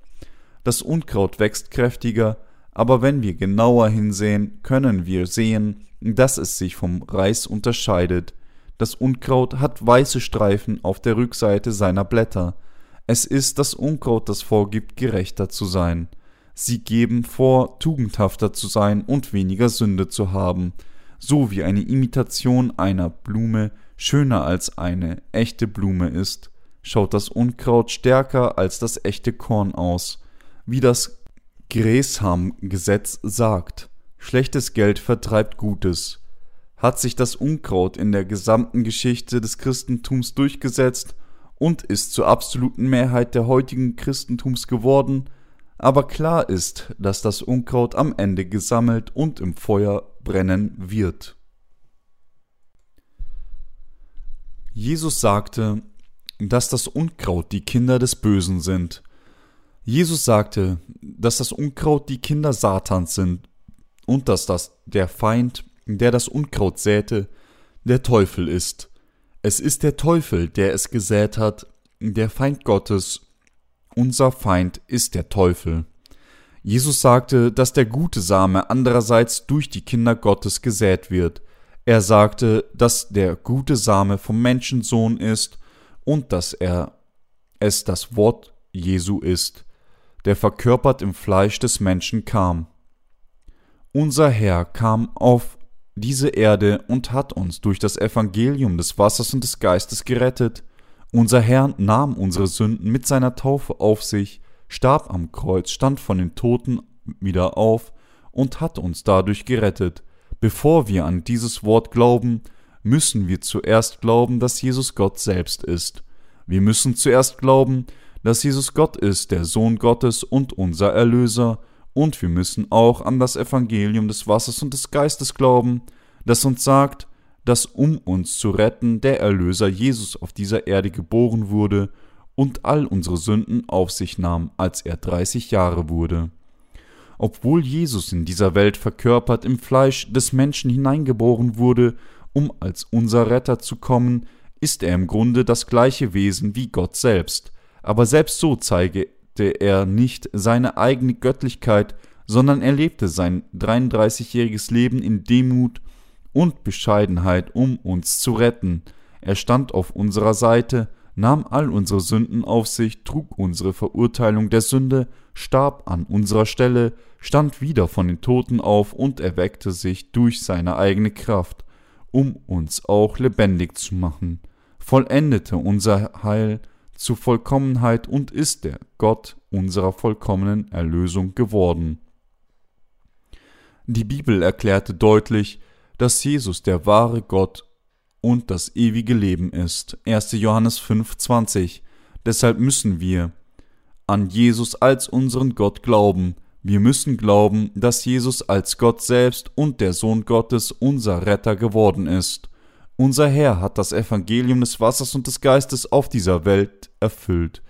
Das Unkraut wächst kräftiger, aber wenn wir genauer hinsehen, können wir sehen, dass es sich vom Reis unterscheidet. Das Unkraut hat weiße Streifen auf der Rückseite seiner Blätter. Es ist das Unkraut, das vorgibt, gerechter zu sein. Sie geben vor, tugendhafter zu sein und weniger Sünde zu haben, so wie eine Imitation einer Blume schöner als eine echte Blume ist, schaut das Unkraut stärker als das echte Korn aus wie das Gresham-Gesetz sagt. Schlechtes Geld vertreibt Gutes. Hat sich das Unkraut in der gesamten Geschichte des Christentums durchgesetzt und ist zur absoluten Mehrheit der heutigen Christentums geworden, aber klar ist, dass das Unkraut am Ende gesammelt und im Feuer brennen wird. Jesus sagte, dass das Unkraut die Kinder des Bösen sind Jesus sagte, dass das Unkraut die Kinder Satans sind und dass das der Feind, der das Unkraut säte, der Teufel ist. Es ist der Teufel, der es gesät hat, der Feind Gottes. Unser Feind ist der Teufel. Jesus sagte, dass der gute Same andererseits durch die Kinder Gottes gesät wird. Er sagte, dass der gute Same vom Menschensohn ist und dass er es das Wort Jesu ist der verkörpert im Fleisch des Menschen kam. Unser Herr kam auf diese Erde und hat uns durch das Evangelium des Wassers und des Geistes gerettet. Unser Herr nahm unsere Sünden mit seiner Taufe auf sich, starb am Kreuz, stand von den Toten wieder auf und hat uns dadurch gerettet. Bevor wir an dieses Wort glauben, müssen wir zuerst glauben, dass Jesus Gott selbst ist. Wir müssen zuerst glauben, dass Jesus Gott ist, der Sohn Gottes und unser Erlöser, und wir müssen auch an das Evangelium des Wassers und des Geistes glauben, das uns sagt, dass um uns zu retten der Erlöser Jesus auf dieser Erde geboren wurde und all unsere Sünden auf sich nahm, als er 30 Jahre wurde. Obwohl Jesus in dieser Welt verkörpert im Fleisch des Menschen hineingeboren wurde, um als unser Retter zu kommen, ist er im Grunde das gleiche Wesen wie Gott selbst, aber selbst so zeigte er nicht seine eigene Göttlichkeit, sondern er lebte sein 33-jähriges Leben in Demut und Bescheidenheit, um uns zu retten. Er stand auf unserer Seite, nahm all unsere Sünden auf sich, trug unsere Verurteilung der Sünde, starb an unserer Stelle, stand wieder von den Toten auf und erweckte sich durch seine eigene Kraft, um uns auch lebendig zu machen, vollendete unser Heil, zu Vollkommenheit und ist der Gott unserer vollkommenen Erlösung geworden. Die Bibel erklärte deutlich, dass Jesus der wahre Gott und das ewige Leben ist. 1. Johannes 5,20. Deshalb müssen wir an Jesus als unseren Gott glauben. Wir müssen glauben, dass Jesus als Gott selbst und der Sohn Gottes unser Retter geworden ist. Unser Herr hat das Evangelium des Wassers und des Geistes auf dieser Welt erfüllt.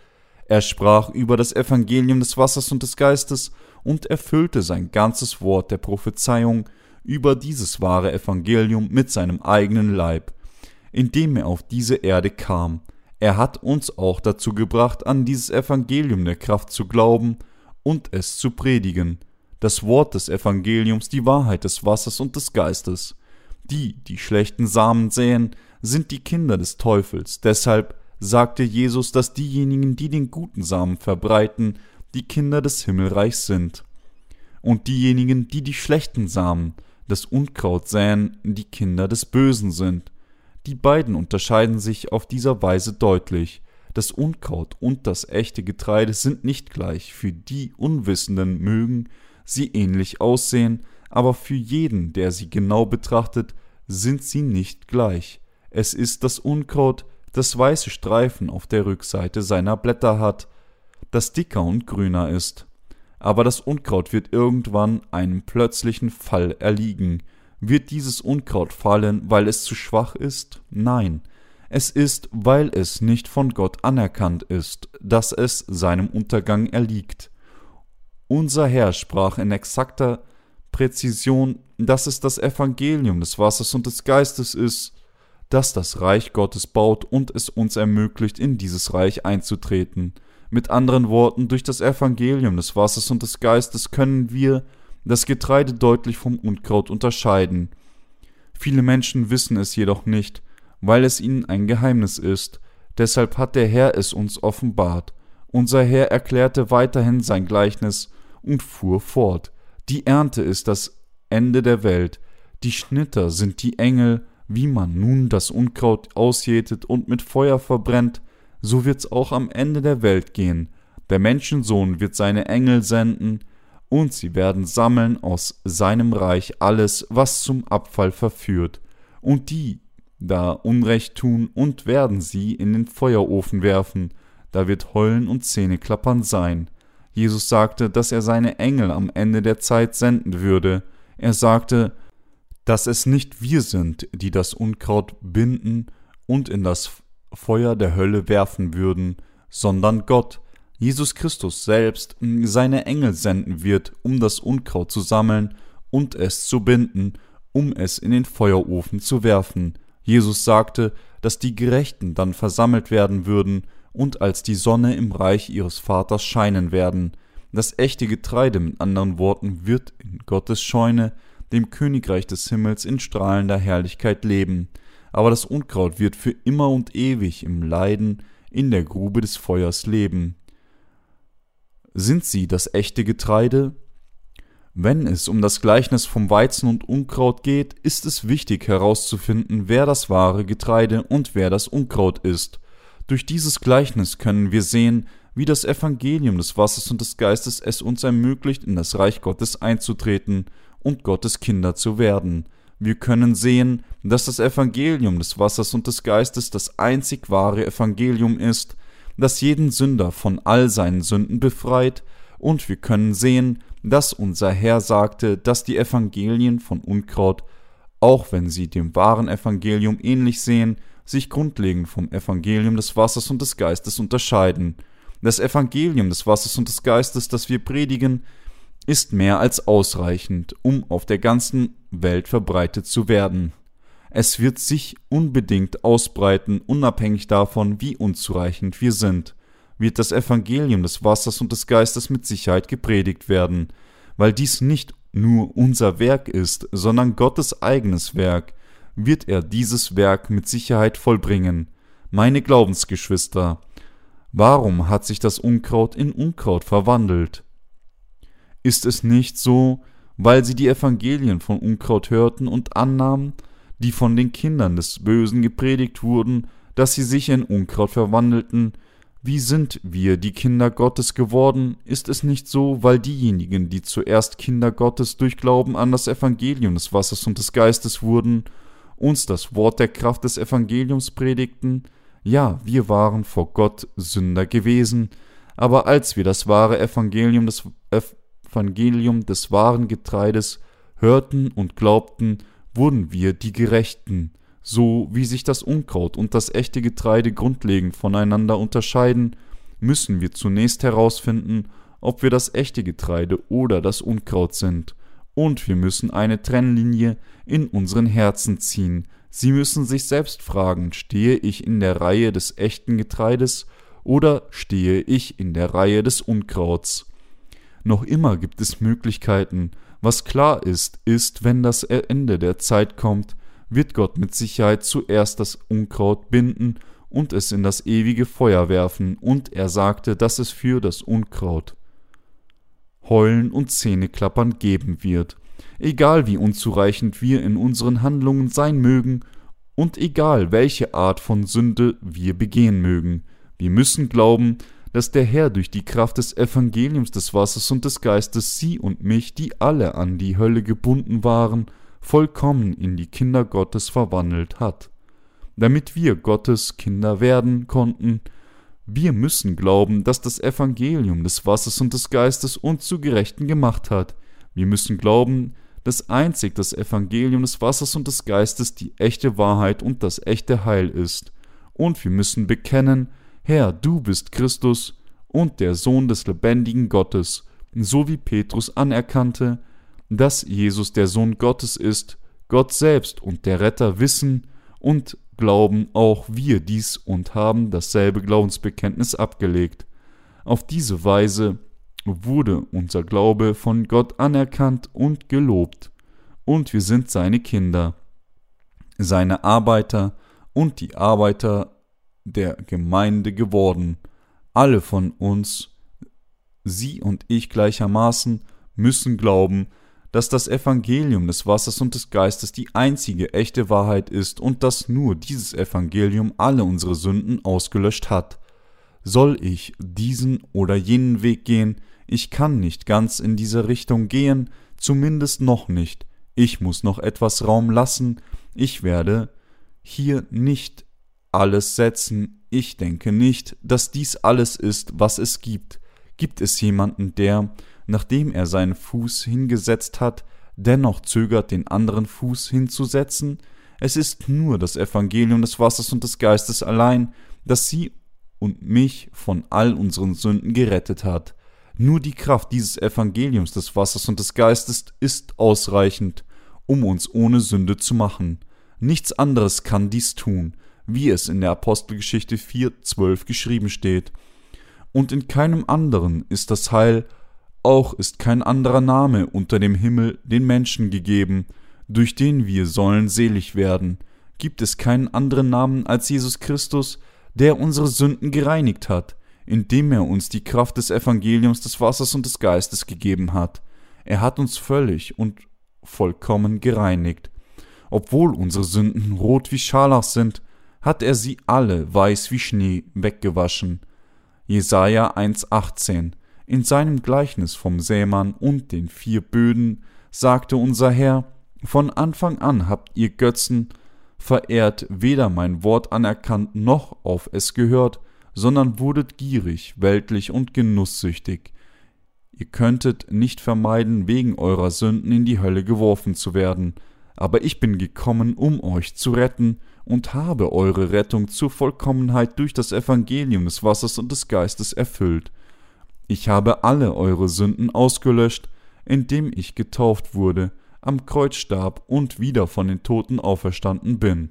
Er sprach über das Evangelium des Wassers und des Geistes und erfüllte sein ganzes Wort der Prophezeiung über dieses wahre Evangelium mit seinem eigenen Leib, indem er auf diese Erde kam. Er hat uns auch dazu gebracht, an dieses Evangelium der Kraft zu glauben und es zu predigen. Das Wort des Evangeliums, die Wahrheit des Wassers und des Geistes. Die, die schlechten Samen säen, sind die Kinder des Teufels. Deshalb sagte Jesus, dass diejenigen, die den guten Samen verbreiten, die Kinder des Himmelreichs sind. Und diejenigen, die die schlechten Samen, das Unkraut säen, die Kinder des Bösen sind. Die beiden unterscheiden sich auf dieser Weise deutlich. Das Unkraut und das echte Getreide sind nicht gleich. Für die Unwissenden mögen sie ähnlich aussehen, aber für jeden, der sie genau betrachtet, sind sie nicht gleich. Es ist das Unkraut, das weiße Streifen auf der Rückseite seiner Blätter hat, das dicker und grüner ist. Aber das Unkraut wird irgendwann einem plötzlichen Fall erliegen. Wird dieses Unkraut fallen, weil es zu schwach ist? Nein, es ist, weil es nicht von Gott anerkannt ist, dass es seinem Untergang erliegt. Unser Herr sprach in exakter Präzision, dass es das Evangelium des Wassers und des Geistes ist, das das Reich Gottes baut und es uns ermöglicht, in dieses Reich einzutreten. Mit anderen Worten, durch das Evangelium des Wassers und des Geistes können wir das Getreide deutlich vom Unkraut unterscheiden. Viele Menschen wissen es jedoch nicht, weil es ihnen ein Geheimnis ist, deshalb hat der Herr es uns offenbart. Unser Herr erklärte weiterhin sein Gleichnis und fuhr fort. Die Ernte ist das Ende der Welt, die Schnitter sind die Engel, wie man nun das Unkraut ausjätet und mit Feuer verbrennt, so wird's auch am Ende der Welt gehen. Der Menschensohn wird seine Engel senden, und sie werden sammeln aus seinem Reich alles, was zum Abfall verführt, und die da Unrecht tun, und werden sie in den Feuerofen werfen, da wird Heulen und Zähneklappern sein. Jesus sagte, dass er seine Engel am Ende der Zeit senden würde. Er sagte, dass es nicht wir sind, die das Unkraut binden und in das Feuer der Hölle werfen würden, sondern Gott, Jesus Christus selbst, seine Engel senden wird, um das Unkraut zu sammeln und es zu binden, um es in den Feuerofen zu werfen. Jesus sagte, dass die Gerechten dann versammelt werden würden und als die Sonne im Reich ihres Vaters scheinen werden. Das echte Getreide, mit anderen Worten, wird in Gottes Scheune, dem Königreich des Himmels, in strahlender Herrlichkeit leben. Aber das Unkraut wird für immer und ewig im Leiden in der Grube des Feuers leben. Sind sie das echte Getreide? Wenn es um das Gleichnis vom Weizen und Unkraut geht, ist es wichtig herauszufinden, wer das wahre Getreide und wer das Unkraut ist. Durch dieses Gleichnis können wir sehen, wie das Evangelium des Wassers und des Geistes es uns ermöglicht, in das Reich Gottes einzutreten und Gottes Kinder zu werden. Wir können sehen, dass das Evangelium des Wassers und des Geistes das einzig wahre Evangelium ist, das jeden Sünder von all seinen Sünden befreit, und wir können sehen, dass unser Herr sagte, dass die Evangelien von Unkraut, auch wenn sie dem wahren Evangelium ähnlich sehen, sich grundlegend vom Evangelium des Wassers und des Geistes unterscheiden. Das Evangelium des Wassers und des Geistes, das wir predigen, ist mehr als ausreichend, um auf der ganzen Welt verbreitet zu werden. Es wird sich unbedingt ausbreiten, unabhängig davon, wie unzureichend wir sind, wird das Evangelium des Wassers und des Geistes mit Sicherheit gepredigt werden, weil dies nicht nur unser Werk ist, sondern Gottes eigenes Werk, wird er dieses Werk mit Sicherheit vollbringen. Meine Glaubensgeschwister, warum hat sich das Unkraut in Unkraut verwandelt? Ist es nicht so, weil sie die Evangelien von Unkraut hörten und annahmen, die von den Kindern des Bösen gepredigt wurden, dass sie sich in Unkraut verwandelten, wie sind wir die Kinder Gottes geworden? Ist es nicht so, weil diejenigen, die zuerst Kinder Gottes durch Glauben an das Evangelium des Wassers und des Geistes wurden, uns das Wort der Kraft des Evangeliums predigten? Ja, wir waren vor Gott Sünder gewesen, aber als wir das wahre Evangelium des Evangelium des wahren Getreides hörten und glaubten, wurden wir die Gerechten. So wie sich das Unkraut und das echte Getreide grundlegend voneinander unterscheiden, müssen wir zunächst herausfinden, ob wir das echte Getreide oder das Unkraut sind. Und wir müssen eine Trennlinie in unseren Herzen ziehen. Sie müssen sich selbst fragen, stehe ich in der Reihe des echten Getreides oder stehe ich in der Reihe des Unkrauts? Noch immer gibt es Möglichkeiten. Was klar ist, ist, wenn das Ende der Zeit kommt, wird Gott mit Sicherheit zuerst das Unkraut binden und es in das ewige Feuer werfen, und er sagte, dass es für das Unkraut Heulen und Zähneklappern geben wird, egal wie unzureichend wir in unseren Handlungen sein mögen und egal welche Art von Sünde wir begehen mögen. Wir müssen glauben, dass der Herr durch die Kraft des Evangeliums des Wassers und des Geistes sie und mich, die alle an die Hölle gebunden waren, vollkommen in die Kinder Gottes verwandelt hat. Damit wir Gottes Kinder werden konnten, wir müssen glauben, dass das Evangelium des Wassers und des Geistes uns zu Gerechten gemacht hat. Wir müssen glauben, dass einzig das Evangelium des Wassers und des Geistes die echte Wahrheit und das echte Heil ist. Und wir müssen bekennen, Herr, du bist Christus und der Sohn des lebendigen Gottes, so wie Petrus anerkannte, dass Jesus der Sohn Gottes ist, Gott selbst und der Retter wissen und glauben auch wir dies und haben dasselbe Glaubensbekenntnis abgelegt. Auf diese Weise wurde unser Glaube von Gott anerkannt und gelobt, und wir sind seine Kinder, seine Arbeiter und die Arbeiter der Gemeinde geworden. Alle von uns, Sie und ich gleichermaßen, müssen glauben, dass das Evangelium des Wassers und des Geistes die einzige echte Wahrheit ist und dass nur dieses Evangelium alle unsere Sünden ausgelöscht hat. Soll ich diesen oder jenen Weg gehen, ich kann nicht ganz in diese Richtung gehen, zumindest noch nicht. Ich muss noch etwas Raum lassen, ich werde hier nicht alles setzen. Ich denke nicht, dass dies alles ist, was es gibt. Gibt es jemanden, der, nachdem er seinen Fuß hingesetzt hat, dennoch zögert, den anderen Fuß hinzusetzen? Es ist nur das Evangelium des Wassers und des Geistes allein, das sie und mich von all unseren Sünden gerettet hat. Nur die Kraft dieses Evangeliums des Wassers und des Geistes ist ausreichend, um uns ohne Sünde zu machen. Nichts anderes kann dies tun wie es in der Apostelgeschichte 4.12 geschrieben steht. Und in keinem anderen ist das Heil, auch ist kein anderer Name unter dem Himmel den Menschen gegeben, durch den wir sollen selig werden. Gibt es keinen anderen Namen als Jesus Christus, der unsere Sünden gereinigt hat, indem er uns die Kraft des Evangeliums des Wassers und des Geistes gegeben hat. Er hat uns völlig und vollkommen gereinigt. Obwohl unsere Sünden rot wie Scharlach sind, hat er sie alle weiß wie Schnee weggewaschen. Jesaja 1,18 In seinem Gleichnis vom Sämann und den vier Böden sagte unser Herr: Von Anfang an habt ihr Götzen verehrt, weder mein Wort anerkannt noch auf es gehört, sondern wurdet gierig, weltlich und genusssüchtig. Ihr könntet nicht vermeiden, wegen eurer Sünden in die Hölle geworfen zu werden, aber ich bin gekommen, um euch zu retten, und habe eure Rettung zur Vollkommenheit durch das Evangelium des Wassers und des Geistes erfüllt. Ich habe alle eure Sünden ausgelöscht, indem ich getauft wurde, am Kreuz starb und wieder von den Toten auferstanden bin.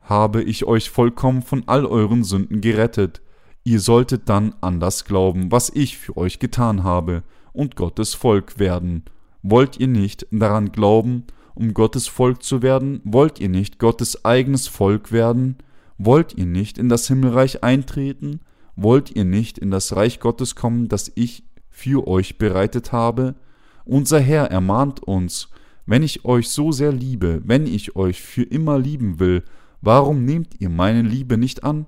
Habe ich euch vollkommen von all euren Sünden gerettet, ihr solltet dann an das glauben, was ich für euch getan habe, und Gottes Volk werden, Wollt ihr nicht daran glauben, um Gottes Volk zu werden? Wollt ihr nicht Gottes eigenes Volk werden? Wollt ihr nicht in das Himmelreich eintreten? Wollt ihr nicht in das Reich Gottes kommen, das ich für euch bereitet habe? Unser Herr ermahnt uns, wenn ich euch so sehr liebe, wenn ich euch für immer lieben will, warum nehmt ihr meine Liebe nicht an?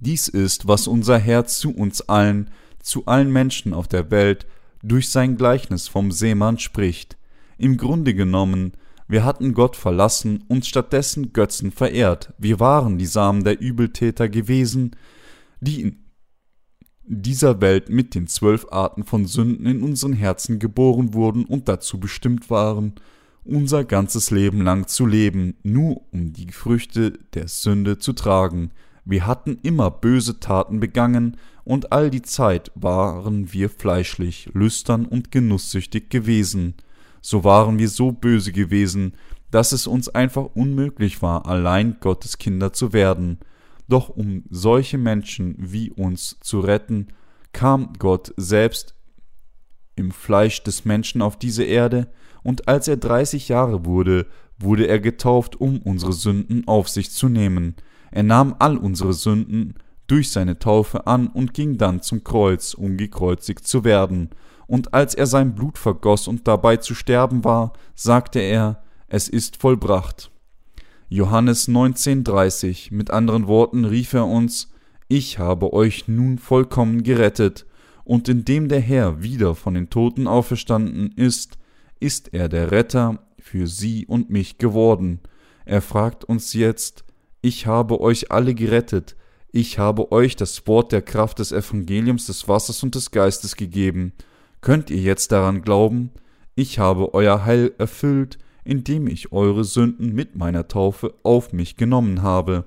Dies ist, was unser Herr zu uns allen, zu allen Menschen auf der Welt durch sein Gleichnis vom Seemann spricht. Im Grunde genommen, wir hatten Gott verlassen und stattdessen Götzen verehrt. Wir waren die Samen der Übeltäter gewesen, die in dieser Welt mit den zwölf Arten von Sünden in unseren Herzen geboren wurden und dazu bestimmt waren, unser ganzes Leben lang zu leben, nur um die Früchte der Sünde zu tragen. Wir hatten immer böse Taten begangen, und all die Zeit waren wir fleischlich, lüstern und genusssüchtig gewesen. So waren wir so böse gewesen, dass es uns einfach unmöglich war, allein Gottes Kinder zu werden. Doch um solche Menschen wie uns zu retten, kam Gott selbst im Fleisch des Menschen auf diese Erde, und als er dreißig Jahre wurde, wurde er getauft, um unsere Sünden auf sich zu nehmen. Er nahm all unsere Sünden durch seine Taufe an und ging dann zum Kreuz, um gekreuzigt zu werden. Und als er sein Blut vergoss und dabei zu sterben war, sagte er, es ist vollbracht. Johannes 19,30 mit anderen Worten rief er uns, ich habe euch nun vollkommen gerettet, und indem der Herr wieder von den Toten auferstanden ist, ist er der Retter für sie und mich geworden. Er fragt uns jetzt, ich habe euch alle gerettet, ich habe euch das Wort der Kraft des Evangeliums des Wassers und des Geistes gegeben. Könnt ihr jetzt daran glauben? Ich habe euer Heil erfüllt, indem ich eure Sünden mit meiner Taufe auf mich genommen habe,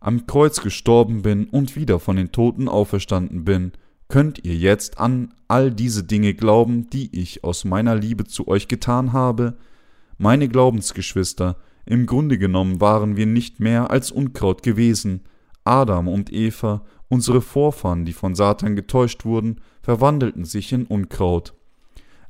am Kreuz gestorben bin und wieder von den Toten auferstanden bin, könnt ihr jetzt an all diese Dinge glauben, die ich aus meiner Liebe zu euch getan habe? Meine Glaubensgeschwister, im Grunde genommen waren wir nicht mehr als Unkraut gewesen. Adam und Eva, unsere Vorfahren, die von Satan getäuscht wurden, verwandelten sich in Unkraut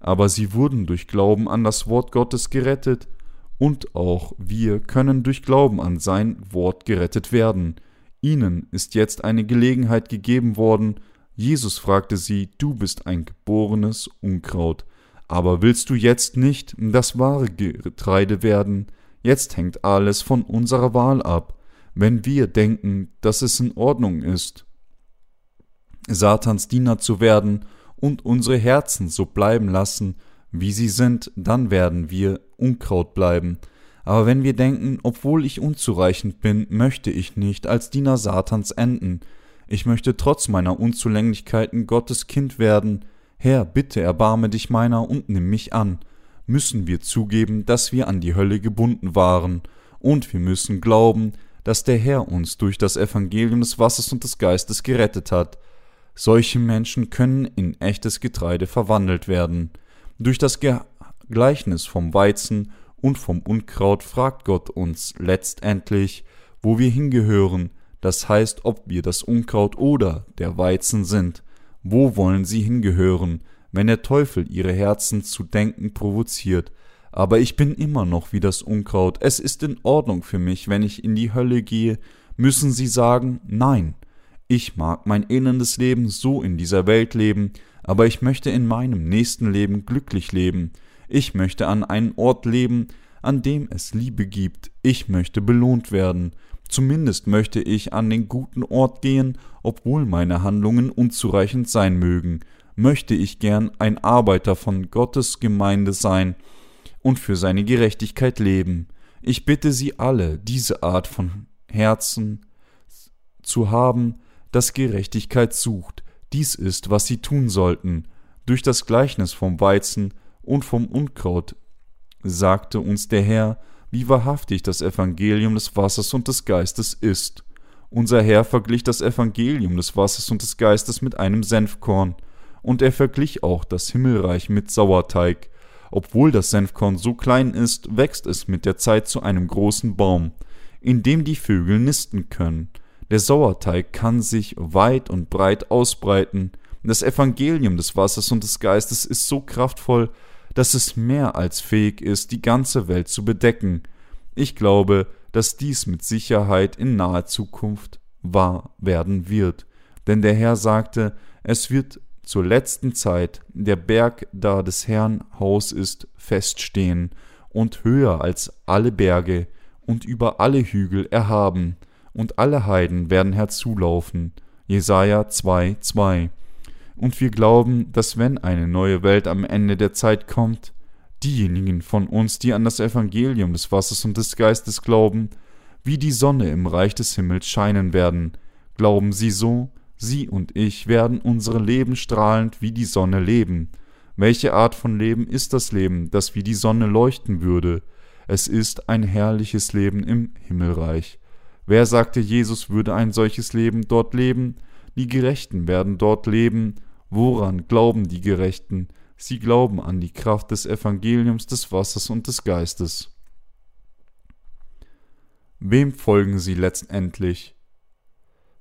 aber sie wurden durch Glauben an das Wort Gottes gerettet, und auch wir können durch Glauben an sein Wort gerettet werden. Ihnen ist jetzt eine Gelegenheit gegeben worden. Jesus fragte sie, du bist ein geborenes Unkraut. Aber willst du jetzt nicht das wahre Getreide werden? Jetzt hängt alles von unserer Wahl ab. Wenn wir denken, dass es in Ordnung ist, Satans Diener zu werden und unsere Herzen so bleiben lassen, wie sie sind, dann werden wir Unkraut bleiben. Aber wenn wir denken, obwohl ich unzureichend bin, möchte ich nicht als Diener Satans enden. Ich möchte trotz meiner Unzulänglichkeiten Gottes Kind werden. Herr, bitte erbarme dich meiner und nimm mich an. Müssen wir zugeben, dass wir an die Hölle gebunden waren. Und wir müssen glauben, dass der Herr uns durch das Evangelium des Wassers und des Geistes gerettet hat. Solche Menschen können in echtes Getreide verwandelt werden. Durch das Gleichnis vom Weizen und vom Unkraut fragt Gott uns letztendlich, wo wir hingehören, das heißt, ob wir das Unkraut oder der Weizen sind. Wo wollen sie hingehören, wenn der Teufel ihre Herzen zu denken provoziert? Aber ich bin immer noch wie das Unkraut. Es ist in Ordnung für mich, wenn ich in die Hölle gehe. Müssen sie sagen, nein, ich mag mein ellendes Leben so in dieser Welt leben, aber ich möchte in meinem nächsten Leben glücklich leben. Ich möchte an einen Ort leben, an dem es Liebe gibt. Ich möchte belohnt werden. Zumindest möchte ich an den guten Ort gehen, obwohl meine Handlungen unzureichend sein mögen. Möchte ich gern ein Arbeiter von Gottes Gemeinde sein und für seine Gerechtigkeit leben. Ich bitte Sie alle, diese Art von Herzen zu haben, das Gerechtigkeit sucht. Dies ist, was sie tun sollten. Durch das Gleichnis vom Weizen und vom Unkraut sagte uns der Herr, wie wahrhaftig das Evangelium des Wassers und des Geistes ist. Unser Herr verglich das Evangelium des Wassers und des Geistes mit einem Senfkorn, und er verglich auch das Himmelreich mit Sauerteig. Obwohl das Senfkorn so klein ist, wächst es mit der Zeit zu einem großen Baum, in dem die Vögel nisten können. Der Sauerteig kann sich weit und breit ausbreiten. Das Evangelium des Wassers und des Geistes ist so kraftvoll, dass es mehr als fähig ist, die ganze Welt zu bedecken. Ich glaube, dass dies mit Sicherheit in naher Zukunft wahr werden wird. Denn der Herr sagte, es wird zur letzten Zeit der Berg, da des Herrn Haus ist, feststehen und höher als alle Berge und über alle Hügel erhaben und alle Heiden werden herzulaufen. Jesaja 2, 2. Und wir glauben, dass wenn eine neue Welt am Ende der Zeit kommt, diejenigen von uns, die an das Evangelium des Wassers und des Geistes glauben, wie die Sonne im Reich des Himmels scheinen werden. Glauben Sie so? Sie und ich werden unsere Leben strahlend wie die Sonne leben. Welche Art von Leben ist das Leben, das wie die Sonne leuchten würde? Es ist ein herrliches Leben im Himmelreich. Wer sagte, Jesus würde ein solches Leben dort leben? Die Gerechten werden dort leben. Woran glauben die Gerechten? Sie glauben an die Kraft des Evangeliums des Wassers und des Geistes. Wem folgen sie letztendlich?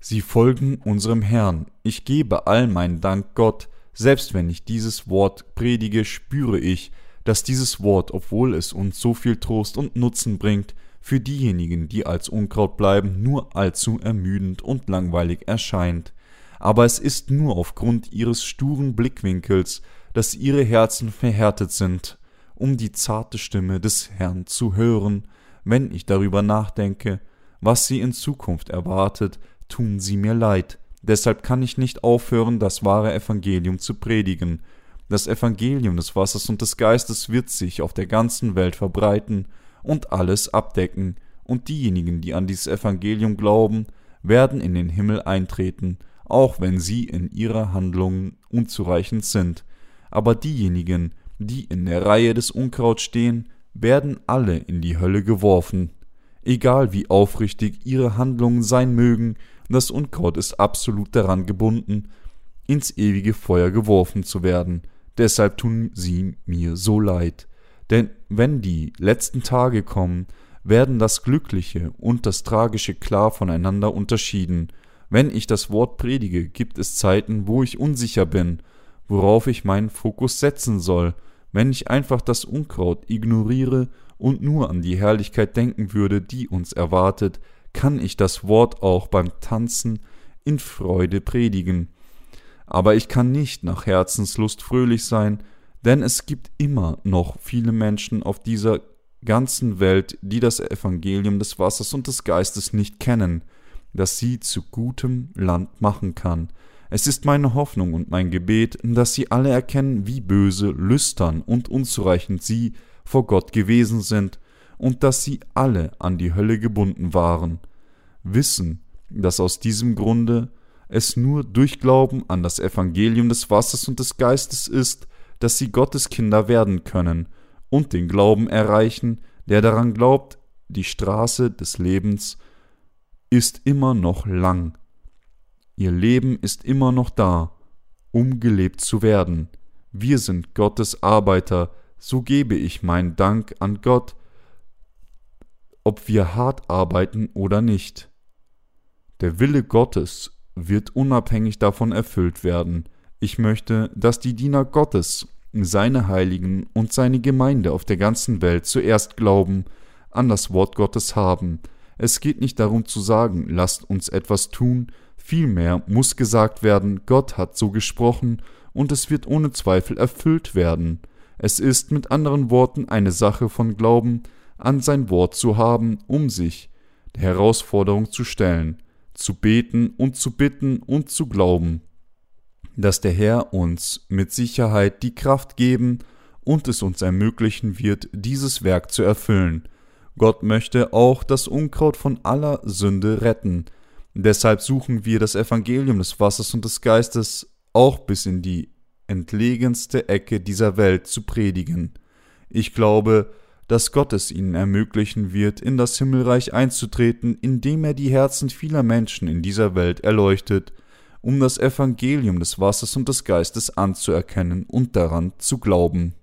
Sie folgen unserem Herrn. Ich gebe all meinen Dank Gott, selbst wenn ich dieses Wort predige, spüre ich, dass dieses Wort, obwohl es uns so viel Trost und Nutzen bringt, für diejenigen, die als Unkraut bleiben, nur allzu ermüdend und langweilig erscheint. Aber es ist nur aufgrund ihres sturen Blickwinkels, dass ihre Herzen verhärtet sind, um die zarte Stimme des Herrn zu hören, wenn ich darüber nachdenke, was sie in Zukunft erwartet, tun sie mir leid. Deshalb kann ich nicht aufhören, das wahre Evangelium zu predigen. Das Evangelium des Wassers und des Geistes wird sich auf der ganzen Welt verbreiten und alles abdecken, und diejenigen, die an dieses Evangelium glauben, werden in den Himmel eintreten, auch wenn sie in ihrer Handlungen unzureichend sind. Aber diejenigen, die in der Reihe des Unkrauts stehen, werden alle in die Hölle geworfen. Egal wie aufrichtig ihre Handlungen sein mögen, das Unkraut ist absolut daran gebunden, ins ewige Feuer geworfen zu werden. Deshalb tun sie mir so leid. Denn wenn die letzten Tage kommen, werden das Glückliche und das Tragische klar voneinander unterschieden. Wenn ich das Wort predige, gibt es Zeiten, wo ich unsicher bin, worauf ich meinen Fokus setzen soll, wenn ich einfach das Unkraut ignoriere und nur an die Herrlichkeit denken würde, die uns erwartet, kann ich das Wort auch beim Tanzen in Freude predigen. Aber ich kann nicht nach Herzenslust fröhlich sein, denn es gibt immer noch viele Menschen auf dieser ganzen Welt, die das Evangelium des Wassers und des Geistes nicht kennen, das sie zu gutem Land machen kann, es ist meine Hoffnung und mein Gebet, dass sie alle erkennen, wie böse, lüstern und unzureichend sie vor Gott gewesen sind und dass sie alle an die Hölle gebunden waren, wissen, dass aus diesem Grunde es nur durch Glauben an das Evangelium des Wassers und des Geistes ist, dass sie Gottes Kinder werden können und den Glauben erreichen, der daran glaubt, die Straße des Lebens ist immer noch lang Ihr Leben ist immer noch da, um gelebt zu werden. Wir sind Gottes Arbeiter, so gebe ich meinen Dank an Gott, ob wir hart arbeiten oder nicht. Der Wille Gottes wird unabhängig davon erfüllt werden. Ich möchte, dass die Diener Gottes, seine Heiligen und seine Gemeinde auf der ganzen Welt zuerst glauben, an das Wort Gottes haben. Es geht nicht darum zu sagen, lasst uns etwas tun, Vielmehr muss gesagt werden, Gott hat so gesprochen und es wird ohne Zweifel erfüllt werden. Es ist mit anderen Worten eine Sache von Glauben, an sein Wort zu haben, um sich der Herausforderung zu stellen, zu beten und zu bitten und zu glauben, dass der Herr uns mit Sicherheit die Kraft geben und es uns ermöglichen wird, dieses Werk zu erfüllen. Gott möchte auch das Unkraut von aller Sünde retten, Deshalb suchen wir das Evangelium des Wassers und des Geistes auch bis in die entlegenste Ecke dieser Welt zu predigen. Ich glaube, dass Gott es ihnen ermöglichen wird, in das Himmelreich einzutreten, indem er die Herzen vieler Menschen in dieser Welt erleuchtet, um das Evangelium des Wassers und des Geistes anzuerkennen und daran zu glauben.